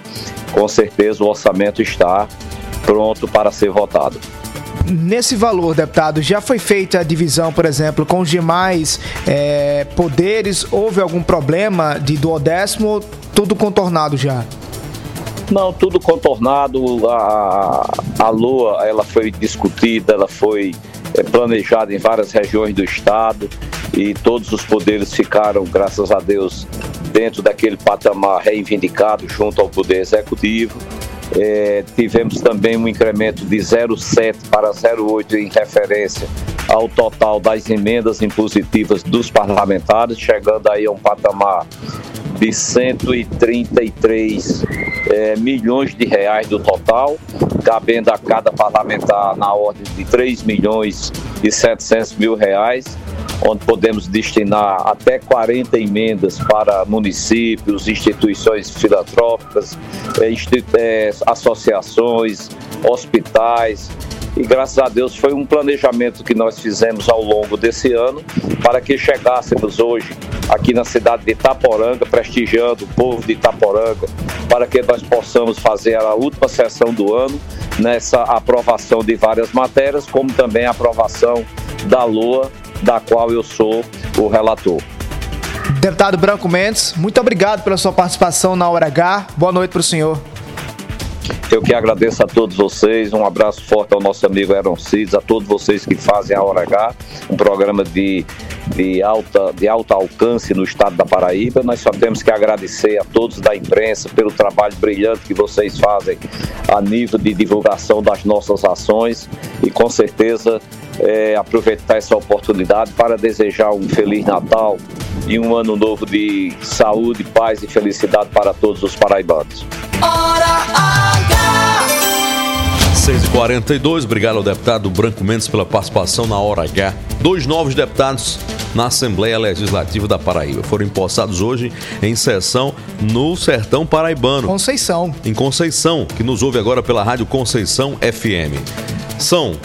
S11: Com certeza o orçamento está pronto para ser votado.
S2: Nesse valor, deputado, já foi feita a divisão, por exemplo, com os demais é, poderes? Houve algum problema de duodécimo? Tudo contornado já?
S11: Não, tudo contornado. A, a Lua, ela foi discutida, ela foi é, planejada em várias regiões do estado e todos os poderes ficaram, graças a Deus, dentro daquele patamar reivindicado junto ao Poder Executivo. É, tivemos também um incremento de 0,7 para 0,8 em referência ao total das emendas impositivas dos parlamentares, chegando aí a um patamar de 133 é, milhões de reais do total, cabendo a cada parlamentar na ordem de 3 milhões e 700 mil reais onde podemos destinar até 40 emendas para municípios, instituições filantrópicas, é, é, associações, hospitais. E graças a Deus foi um planejamento que nós fizemos ao longo desse ano para que chegássemos hoje aqui na cidade de Itaporanga, prestigiando o povo de Itaporanga, para que nós possamos fazer a última sessão do ano nessa aprovação de várias matérias, como também a aprovação da LOA da qual eu sou o relator.
S2: Deputado Branco Mendes, muito obrigado pela sua participação na Hora H. Boa noite para o senhor.
S11: Eu que agradeço a todos vocês, um abraço forte ao nosso amigo Aaron Cides, a todos vocês que fazem a Hora H, um programa de, de, alta, de alto alcance no estado da Paraíba. Nós só temos que agradecer a todos da imprensa pelo trabalho brilhante que vocês fazem a nível de divulgação das nossas ações e com certeza é, aproveitar essa oportunidade para desejar um Feliz Natal e um ano novo de saúde, paz e felicidade para todos os paraibanos. Hora
S1: H! 6h42, obrigado ao deputado Branco Mendes pela participação na Hora H. Dois novos deputados na Assembleia Legislativa da Paraíba foram empossados hoje em sessão no Sertão Paraibano.
S2: Conceição.
S1: Em Conceição, que nos ouve agora pela Rádio Conceição FM. São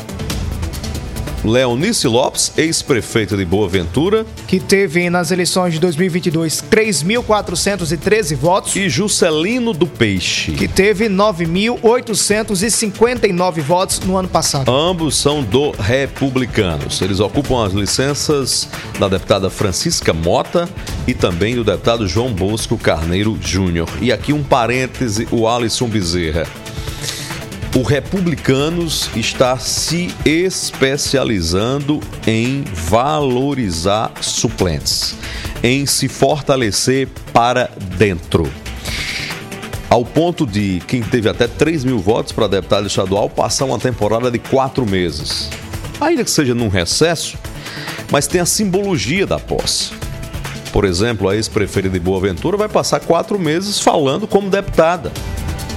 S1: Leonice Lopes, ex-prefeita de Boa Ventura.
S2: Que teve nas eleições de 2022 3.413 votos.
S1: E Juscelino do Peixe.
S2: Que teve 9.859 votos no ano passado.
S1: Ambos são do Republicanos. Eles ocupam as licenças da deputada Francisca Mota e também do deputado João Bosco Carneiro Júnior. E aqui um parêntese, o Alisson Bezerra o Republicanos está se especializando em valorizar suplentes, em se fortalecer para dentro. Ao ponto de quem teve até 3 mil votos para deputado estadual passar uma temporada de quatro meses. Ainda que seja num recesso, mas tem a simbologia da posse. Por exemplo, a ex-prefeita de Boa Ventura vai passar quatro meses falando como deputada,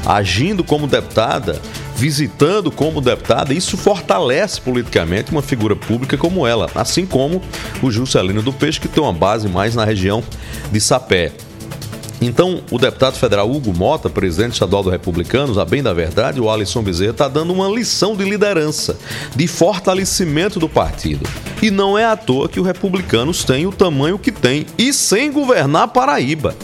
S1: agindo como deputada visitando como deputada, isso fortalece politicamente uma figura pública como ela, assim como o Juscelino do Peixe, que tem uma base mais na região de Sapé. Então, o deputado federal Hugo Mota, presidente estadual do Republicanos, a bem da verdade, o Alisson Bezerra está dando uma lição de liderança, de fortalecimento do partido. E não é à toa que o Republicanos tem o tamanho que tem e sem governar Paraíba.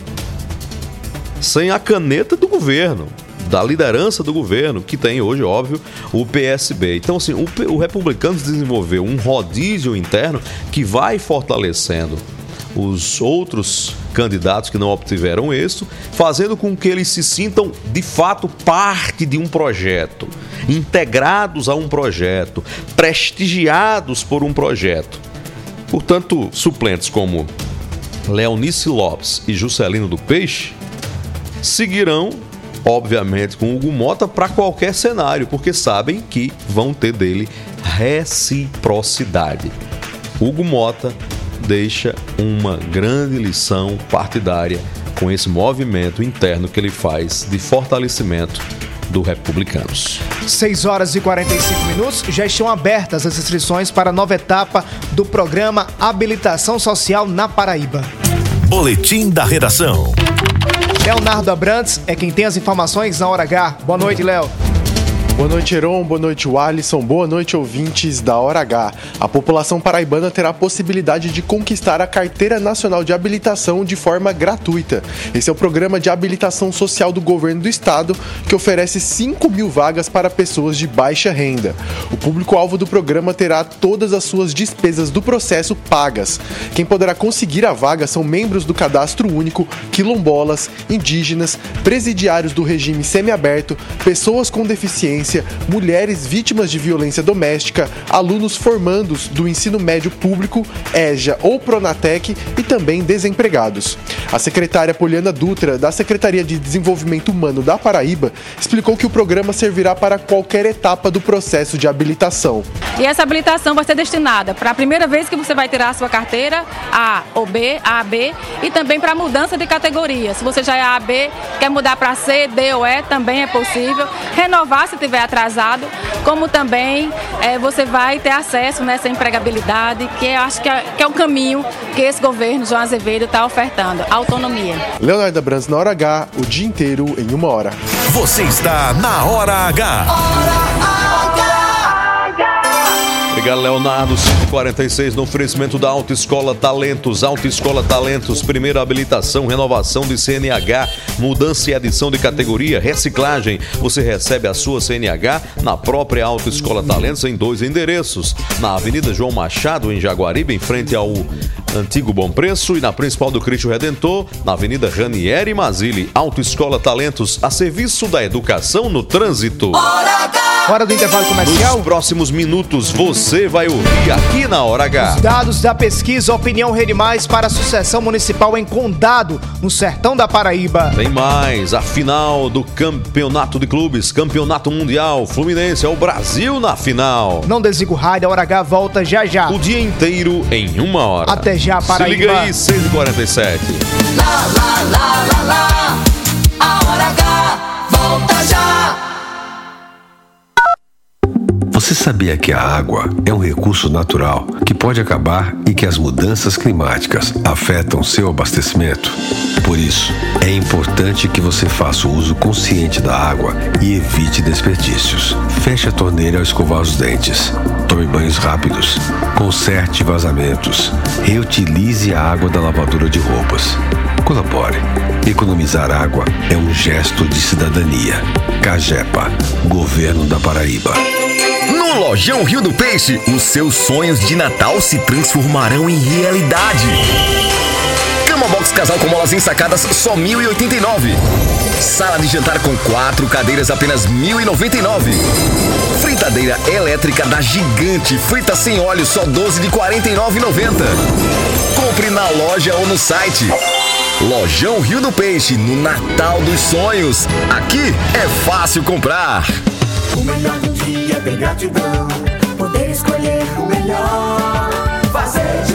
S1: Sem a caneta do governo da liderança do governo, que tem hoje, óbvio, o PSB. Então, assim, o, o desenvolveu um rodízio interno que vai fortalecendo os outros candidatos que não obtiveram êxito, fazendo com que eles se sintam de fato parte de um projeto, integrados a um projeto, prestigiados por um projeto. Portanto, suplentes como Leonice Lopes e Juscelino do Peixe seguirão, obviamente, com Hugo Mota para qualquer cenário, porque sabem que vão ter dele reciprocidade. Hugo Mota deixa uma grande lição partidária com esse movimento interno que ele faz de fortalecimento do Republicanos.
S2: 6 horas e 45 minutos. Já estão abertas as inscrições para a nova etapa do programa Habilitação Social na Paraíba.
S4: Boletim da redação.
S2: Leonardo Abrantes é quem tem as informações na hora H. Boa noite, Léo.
S21: Boa noite, Heron. Boa noite, Alisson. Boa noite, ouvintes da Hora H. A população paraibana terá a possibilidade de conquistar a Carteira Nacional de Habilitação de forma gratuita. Esse é o programa de habilitação social do governo do estado, que oferece 5 mil vagas para pessoas de baixa renda. O público-alvo do programa terá todas as suas despesas do processo pagas. Quem poderá conseguir a vaga são membros do Cadastro Único, quilombolas, indígenas, presidiários do regime semiaberto, pessoas com deficiência mulheres vítimas de violência doméstica, alunos formandos do ensino médio público, EJA ou Pronatec e também desempregados. A secretária Poliana Dutra, da Secretaria de Desenvolvimento Humano da Paraíba, explicou que o programa servirá para qualquer etapa do processo de habilitação.
S22: E essa habilitação vai ser destinada para a primeira vez que você vai tirar a sua carteira A ou B, A, B, e também para mudança de categoria. Se você já é A, B, quer mudar para C, D ou E, também é possível. Renovar se tiver atrasado, como também é, você vai ter acesso nessa empregabilidade, que eu acho que é, que é o caminho que esse governo, João Azevedo, está ofertando, autonomia.
S21: Leonardo Brands na hora H, o dia inteiro em uma hora.
S4: Você está na Hora H.
S1: Obrigado, Leonardo. 546 no oferecimento da Autoescola Talentos. Autoescola Talentos, primeira habilitação, renovação de CNH, mudança e adição de categoria, reciclagem. Você recebe a sua CNH na própria Autoescola Talentos em dois endereços. Na Avenida João Machado, em Jaguaribe, em frente ao Antigo Bom Preço e na principal do Cristo Redentor, na Avenida Ranieri Mazili. Autoescola Talentos, a serviço da educação no trânsito.
S2: Hora do intervalo comercial.
S1: Nos próximos minutos você vai ouvir aqui na Hora H.
S2: Os dados da pesquisa Opinião Rede Mais para a sucessão municipal em Condado, no sertão da Paraíba.
S1: Tem mais, a final do Campeonato de Clubes, Campeonato Mundial, Fluminense é o Brasil na final.
S2: Não desliga o rádio, a Hora H volta já já.
S1: O dia inteiro em uma hora.
S2: Até já, Paraíba.
S1: Se liga aí, 6h47.
S3: Lá, lá, lá, lá, lá. A hora H volta já.
S14: Você sabia que a água é um recurso natural que pode acabar e que as mudanças climáticas afetam seu abastecimento? Por isso, é importante que você faça o uso consciente da água e evite desperdícios. Feche a torneira ao escovar os dentes. Tome banhos rápidos. Conserte vazamentos. Reutilize a água da lavadora de roupas. Colabore. Economizar água é um gesto de cidadania. Cagepa, Governo da Paraíba.
S15: No Lojão Rio do Peixe, os seus sonhos de Natal se transformarão em realidade. Cama box casal com molas ensacadas só 1.089. Sala de jantar com quatro cadeiras apenas 1.099. Fritadeira elétrica da Gigante, frita sem óleo só 12 de 49,90. Compre na loja ou no site. Lojão Rio do Peixe, no Natal dos Sonhos. Aqui é fácil comprar.
S3: O melhor do dia é ter gratidão. Poder escolher o melhor. Fazer de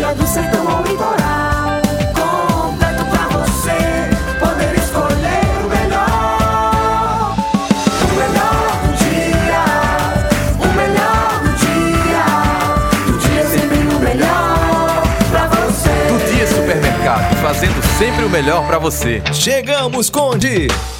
S3: Economia do sertão ao litoral. Completo pra você. Poder escolher o melhor. O melhor do dia. O melhor do dia. Do dia sempre o melhor pra você.
S13: Do Dia Supermercado, fazendo sempre o melhor pra você.
S23: Chegamos, Conde!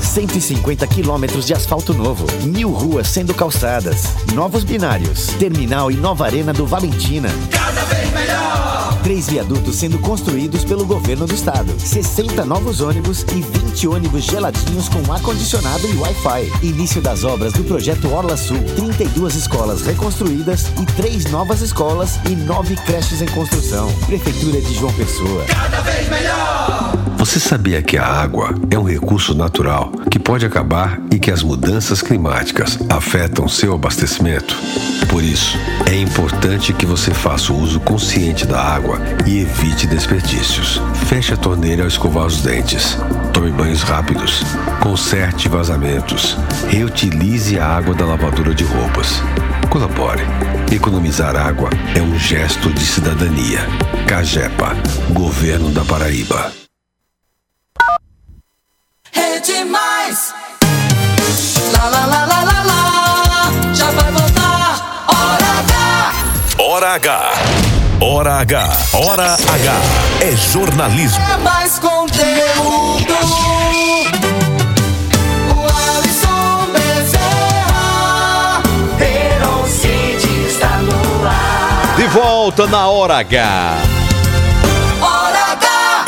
S17: 150 quilômetros de asfalto novo, mil ruas sendo calçadas, novos binários, terminal e nova arena do Valentina.
S3: Cada vez melhor.
S17: Três viadutos sendo construídos pelo governo do estado, 60 novos ônibus e 20 ônibus geladinhos com ar-condicionado e Wi-Fi. Início das obras do projeto Orla Sul, 32 escolas reconstruídas e três novas escolas e nove creches em construção. Prefeitura de João Pessoa.
S3: Cada vez melhor.
S14: Você sabia que a água é um recurso natural que pode acabar e que as mudanças climáticas afetam seu abastecimento? Por isso, é importante que você faça o uso consciente da água e evite desperdícios. Feche a torneira ao escovar os dentes. Tome banhos rápidos. Conserte vazamentos. Reutilize a água da lavadora de roupas. Colabore. Economizar água é um gesto de cidadania. Cagepa, Governo da Paraíba.
S3: Rede Mais. Lá, lá, lá, lá, lá, lá. Já vai. Hora H.
S4: Hora H. Hora H. É jornalismo.
S3: É mais conteúdo. O Alisson Bezerra. Está no ar.
S1: De volta na Hora H.
S3: Hora H.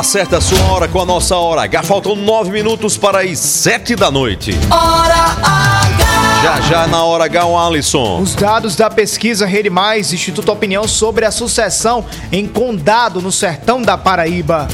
S1: Acerta a sua hora com a nossa Hora H. Faltam nove minutos para as sete da noite.
S3: Hora H.
S1: Já já na Hora o Alisson.
S2: Os dados da pesquisa Rede Mais, Instituto Opinião sobre a sucessão em Condado, no sertão da Paraíba.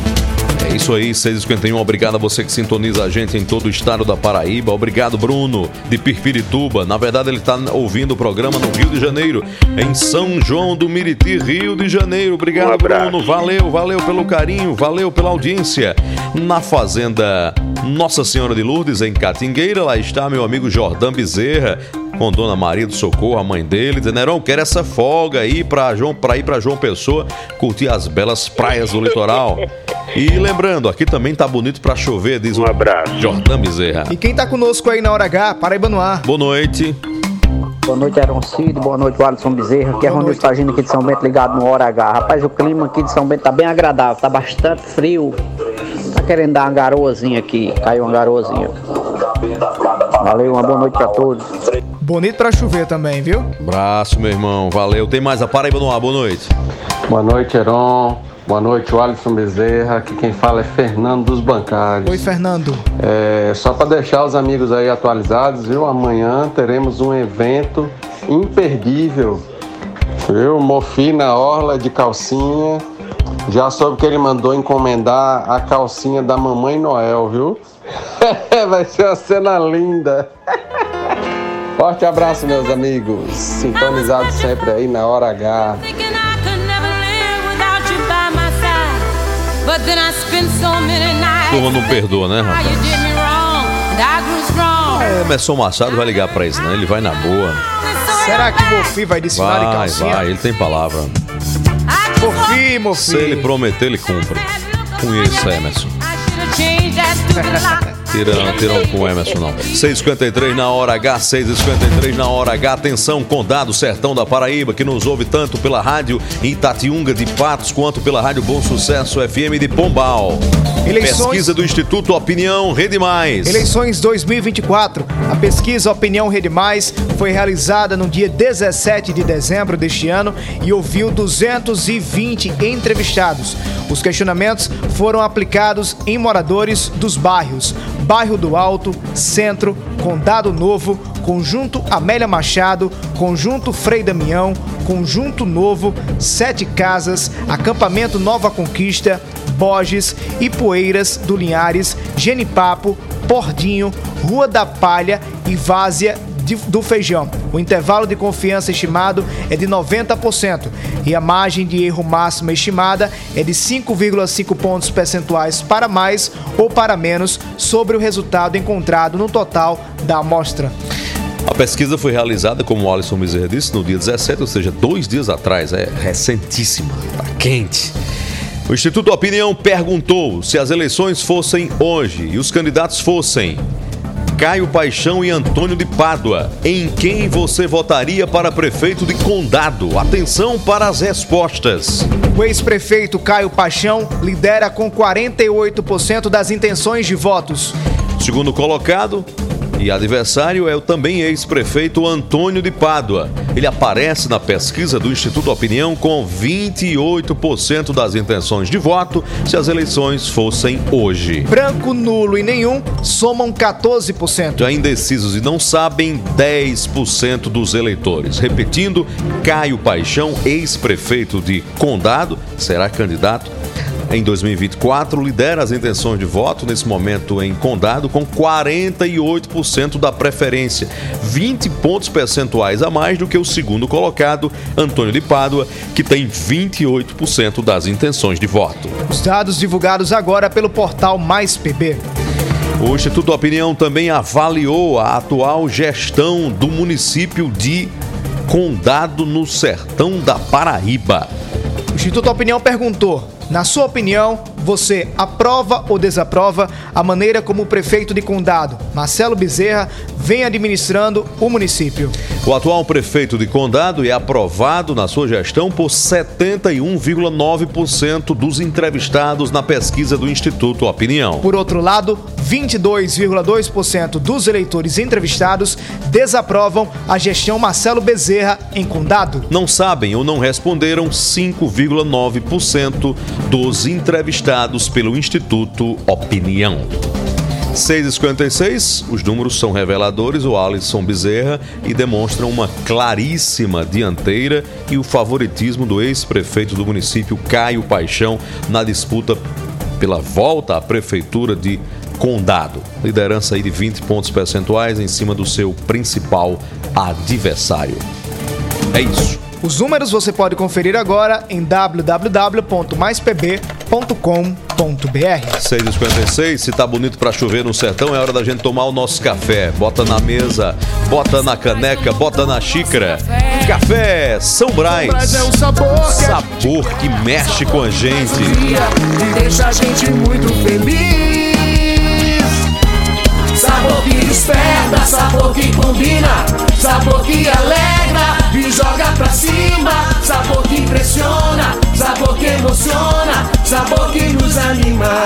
S1: É isso aí, 6h51. Obrigado a você que sintoniza a gente em todo o estado da Paraíba. Obrigado, Bruno, de Pirpirituba. Na verdade, ele está ouvindo o programa no Rio de Janeiro, em São João do Miriti, Rio de Janeiro. Obrigado, Bruno. Valeu, valeu pelo carinho, valeu pela audiência. Na Fazenda Nossa Senhora de Lourdes, em Catingueira, lá está meu amigo Jordão Bezerra. Com Dona Maria do Socorro, a mãe dele, dizendo: Nerão, quero essa folga aí pra, João, pra ir pra João Pessoa curtir as belas praias do litoral. E lembrando, aqui também tá bonito pra chover, diz um abraço. Jordão Bezerra.
S2: E quem tá conosco aí na Hora H, Paraíba no ar.
S1: Boa noite.
S24: Boa noite, Aaron Cid. Boa noite, Alisson Bezerra. Aqui é Ronildo Fagino aqui de São Bento, ligado no Hora H. Rapaz, o clima aqui de São Bento tá bem agradável, tá bastante frio. Tá querendo dar uma garoazinha aqui, caiu uma garoazinha. Valeu, uma boa noite pra todos.
S2: Bonito pra chover também, viu?
S1: Abraço, meu irmão. Valeu. Tem mais a Paraíba no ar. Boa noite.
S25: Boa noite, Heron. Boa noite, Alisson Bezerra. Aqui quem fala é Fernando dos Bancários.
S2: Oi, Fernando.
S25: É, só para deixar os amigos aí atualizados, viu? Amanhã teremos um evento imperdível. Viu? Mofi na orla de calcinha. Já soube que ele mandou encomendar a calcinha da Mamãe Noel, viu? Vai ser uma cena linda. Forte abraço, meus amigos. Sintonizados sempre aí na hora H.
S1: Turma não perdoa, né,
S26: How
S1: rapaz?
S26: you did me wrong, and I grew strong.
S1: É, Emerson Machado vai ligar pra isso, não. Ele vai na boa.
S2: Será que Mofi vai desfilar de
S1: Vai,
S2: calcinha?
S1: vai. Ele tem palavra.
S2: Mofi, Mofi.
S1: Se ele prometer, ele cumpre. Conheça, Emerson. Tirão, tirão com o Emerson, não. 6h53 na hora H, 6h53 na hora H. Atenção, Condado Sertão da Paraíba, que nos ouve tanto pela rádio Itatiunga de Patos, quanto pela rádio Bom Sucesso FM de Pombal.
S2: Eleições-
S1: Pesquisa do Instituto Opinião Rede Mais.
S2: Eleições 2024. A pesquisa Opinião Rede Mais foi realizada no dia 17 de dezembro deste ano e ouviu 220 entrevistados. Os questionamentos foram aplicados em moradores dos bairros Bairro do Alto, Centro, Condado Novo, Conjunto Amélia Machado, Conjunto Frei Damião, Conjunto Novo, Sete Casas, Acampamento Nova Conquista, Borges, Ipueiras do Linhares, Genipapo, Pordinho, Rua da Palha e Várzea de- do Feijão. O intervalo de confiança estimado é de 90% e a margem de erro máxima estimada é de 5,5 pontos percentuais para mais ou para menos sobre o resultado encontrado no total da amostra.
S1: A pesquisa foi realizada, como o Alisson Bezerra disse, no dia 17, ou seja, dois dias atrás. É recentíssima, tá quente. O Instituto Opinião perguntou se as eleições fossem hoje e os candidatos fossem Caio Paixão e Antônio de Pádua. Em quem você votaria para prefeito de Condado? Atenção para as respostas.
S2: O ex-prefeito Caio Paixão lidera com 48% das intenções de votos.
S1: Segundo colocado e adversário é o também ex-prefeito Antônio de Pádua. Ele aparece na pesquisa do Instituto Opinião com 28% das intenções de voto se as eleições fossem hoje.
S2: Branco, nulo e nenhum somam 14%.
S1: Já indecisos e não sabem 10% dos eleitores. Repetindo, Caio Paixão, ex-prefeito de Condado, será candidato em 2024, lidera as intenções de voto nesse momento em Condado com 48% da preferência, 20 pontos percentuais a mais do que o segundo colocado, Antônio de Pádua, que tem 28% das intenções de voto.
S2: Os dados divulgados agora pelo portal Mais PB.
S1: O Instituto Opinião também avaliou a atual gestão do município de Condado no Sertão da Paraíba.
S2: O Instituto Opinião perguntou: na sua opinião, você aprova ou desaprova a maneira como o prefeito de Condado, Marcelo Bezerra, vem administrando o município?
S1: O atual prefeito de Condado é aprovado na sua gestão por 71,9% dos entrevistados na pesquisa do Instituto Opinião.
S2: Por outro lado, 22,2% dos eleitores entrevistados desaprovam a gestão Marcelo Bezerra em Condado.
S1: Não sabem ou não responderam 5,9% dos entrevistados pelo Instituto Opinião. 6h56, os números são reveladores, o Alisson Bezerra, e demonstram uma claríssima dianteira e o favoritismo do ex-prefeito do município, Caio Paixão, na disputa pela volta à prefeitura de Condado. Liderança aí de 20 pontos percentuais em cima do seu principal adversário. É isso.
S2: Os números você pode conferir agora em www.maispb.com.br.
S1: 6h56, se tá bonito pra chover no sertão, é hora da gente tomar o nosso café. Bota na mesa, bota na caneca, bota na xícara. Café São Brás.
S3: Brás é o sabor que-
S1: Sabor que mexe com a gente.
S3: Deixa a gente muito feliz. Desperta, sabor que combina, sabor que alegra e joga pra cima. Sabor que impressiona, sabor que emociona, sabor que nos anima.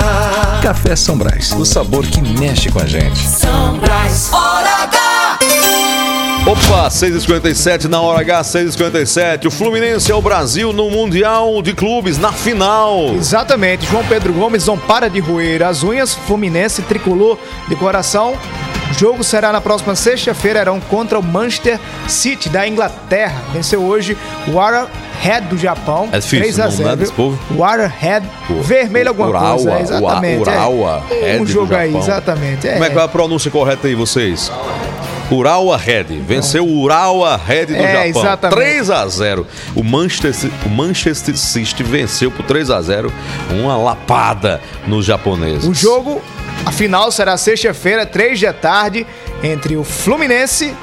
S23: Café São Brás, o sabor que mexe com a gente.
S3: São Brás, hora H.
S1: Opa, 6h57 na hora H, 6h57. O Fluminense é o Brasil no Mundial de Clubes, na final.
S2: Exatamente, João Pedro Gomes não para de roer as unhas, Fluminense tricolor de coração. O jogo será na próxima sexta-feira, irão contra o Manchester City da Inglaterra. Venceu hoje o Warhead do Japão.
S1: É difícil
S2: 3 a
S1: o nome,
S2: 0.
S1: né, desse povo?
S2: Warhead, vermelho alguma
S1: Urawa,
S2: coisa. é, exatamente.
S1: Urawa,
S2: é. Um
S1: do
S2: jogo aí, exatamente. É.
S1: Como é que é a pronúncia correta aí, vocês? Urawa Red. Venceu o Urawa Red do
S2: É,
S1: Japão.
S2: exatamente.
S1: 3 a 0 O Manchester, o Manchester City venceu por 3 a 0 Uma lapada nos japoneses.
S2: O jogo, a final será sexta-feira, 3 da tarde, entre o Fluminense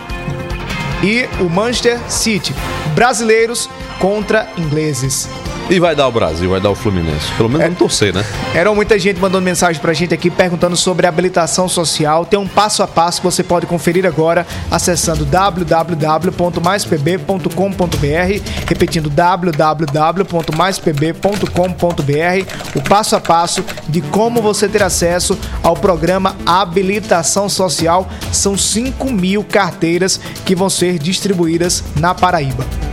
S2: e o Manchester City. Brasileiros contra ingleses.
S1: E vai dar o Brasil, vai dar o Fluminense. Pelo menos vamos torcer, né?
S2: Era muita gente mandando mensagem pra gente aqui perguntando sobre habilitação social. Tem um passo a passo que você pode conferir agora acessando www.maispb.com.br, repetindo www.maispb.com.br, o passo a passo de como você ter acesso ao programa Habilitação Social. São 5 mil carteiras que vão ser distribuídas na Paraíba.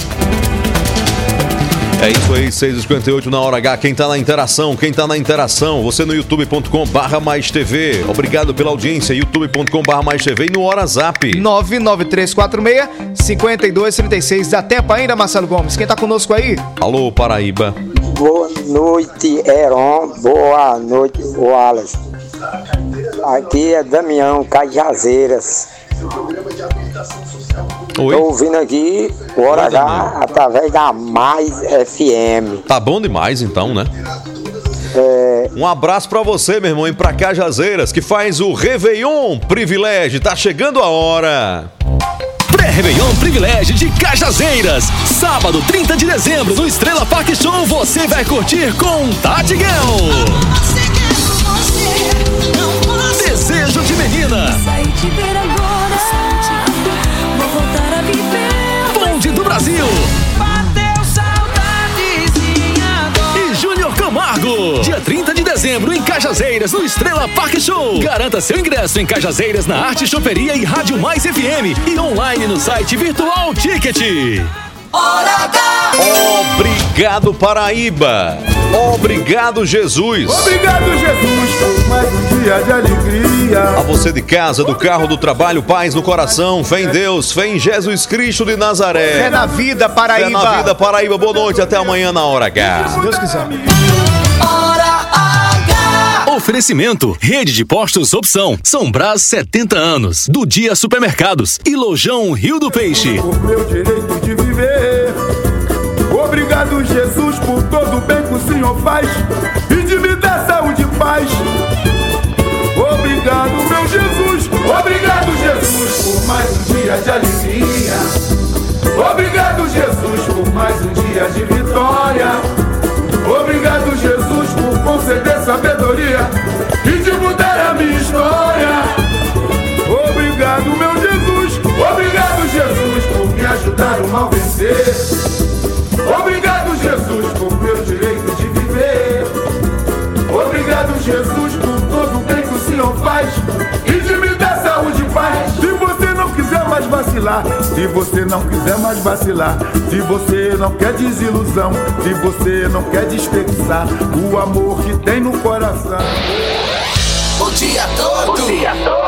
S1: É isso aí, 6h58 na hora H. Quem tá na interação, quem tá na interação, você no youtube.com barra mais TV. Obrigado pela audiência, youtube.com barra mais TV e no Hora Zap.
S2: 99346-5236. Dá tempo ainda, Marcelo Gomes? Quem tá conosco aí?
S1: Alô, Paraíba.
S9: Boa noite, Heron. Boa noite, Wallace. Aqui é Damião Cajazeiras.
S1: Oi.
S9: Tô ouvindo aqui o Hora H através da Mais FM.
S1: Tá bom demais então, né?
S9: É,
S1: Um abraço pra você, meu irmão, e pra Cajazeiras, que faz o Réveillon Privilégio. Tá chegando a hora.
S10: Pré-Réveillon Privilégio de Cajazeiras. Sábado, 30 de dezembro, no Estrela Park Show, você vai curtir com Tati Cajazeiras, no Estrela Park Show. Garanta seu ingresso em Cajazeiras na Arte Choperia e Rádio Mais FM e online no site Virtual Ticket.
S3: Hora H.
S1: Obrigado, Paraíba. Obrigado, Jesus.
S27: Obrigado, Jesus, por mais um dia de alegria.
S1: A você de casa, do carro, do trabalho, paz no coração, fé em Deus, fé em Jesus Cristo de Nazaré.
S2: Fé na vida, Paraíba.
S1: Fé na vida, Paraíba. Boa noite, até amanhã na hora H.
S2: Se Deus quiser.
S10: Oferecimento: Rede de Postos Opção. São Brás 70 anos. Do Dia Supermercados. E Lojão Rio do Peixe.
S27: Por meu direito de viver. Obrigado, Jesus, por todo o bem que o Senhor faz e de me dar saúde e paz. Obrigado, meu Jesus. Obrigado, Jesus, por mais um dia de alegria. Obrigado, Jesus, por mais um dia de vitória. Obrigado, Jesus, por conceder sabedoria Jesus, por todo o bem que o Senhor faz e de me dar saúde e paz. Se você não quiser mais vacilar, se você não quiser mais vacilar, se você não quer desilusão, se você não quer desperdiçar o amor que tem no coração.
S3: O dia todo.
S27: O dia todo.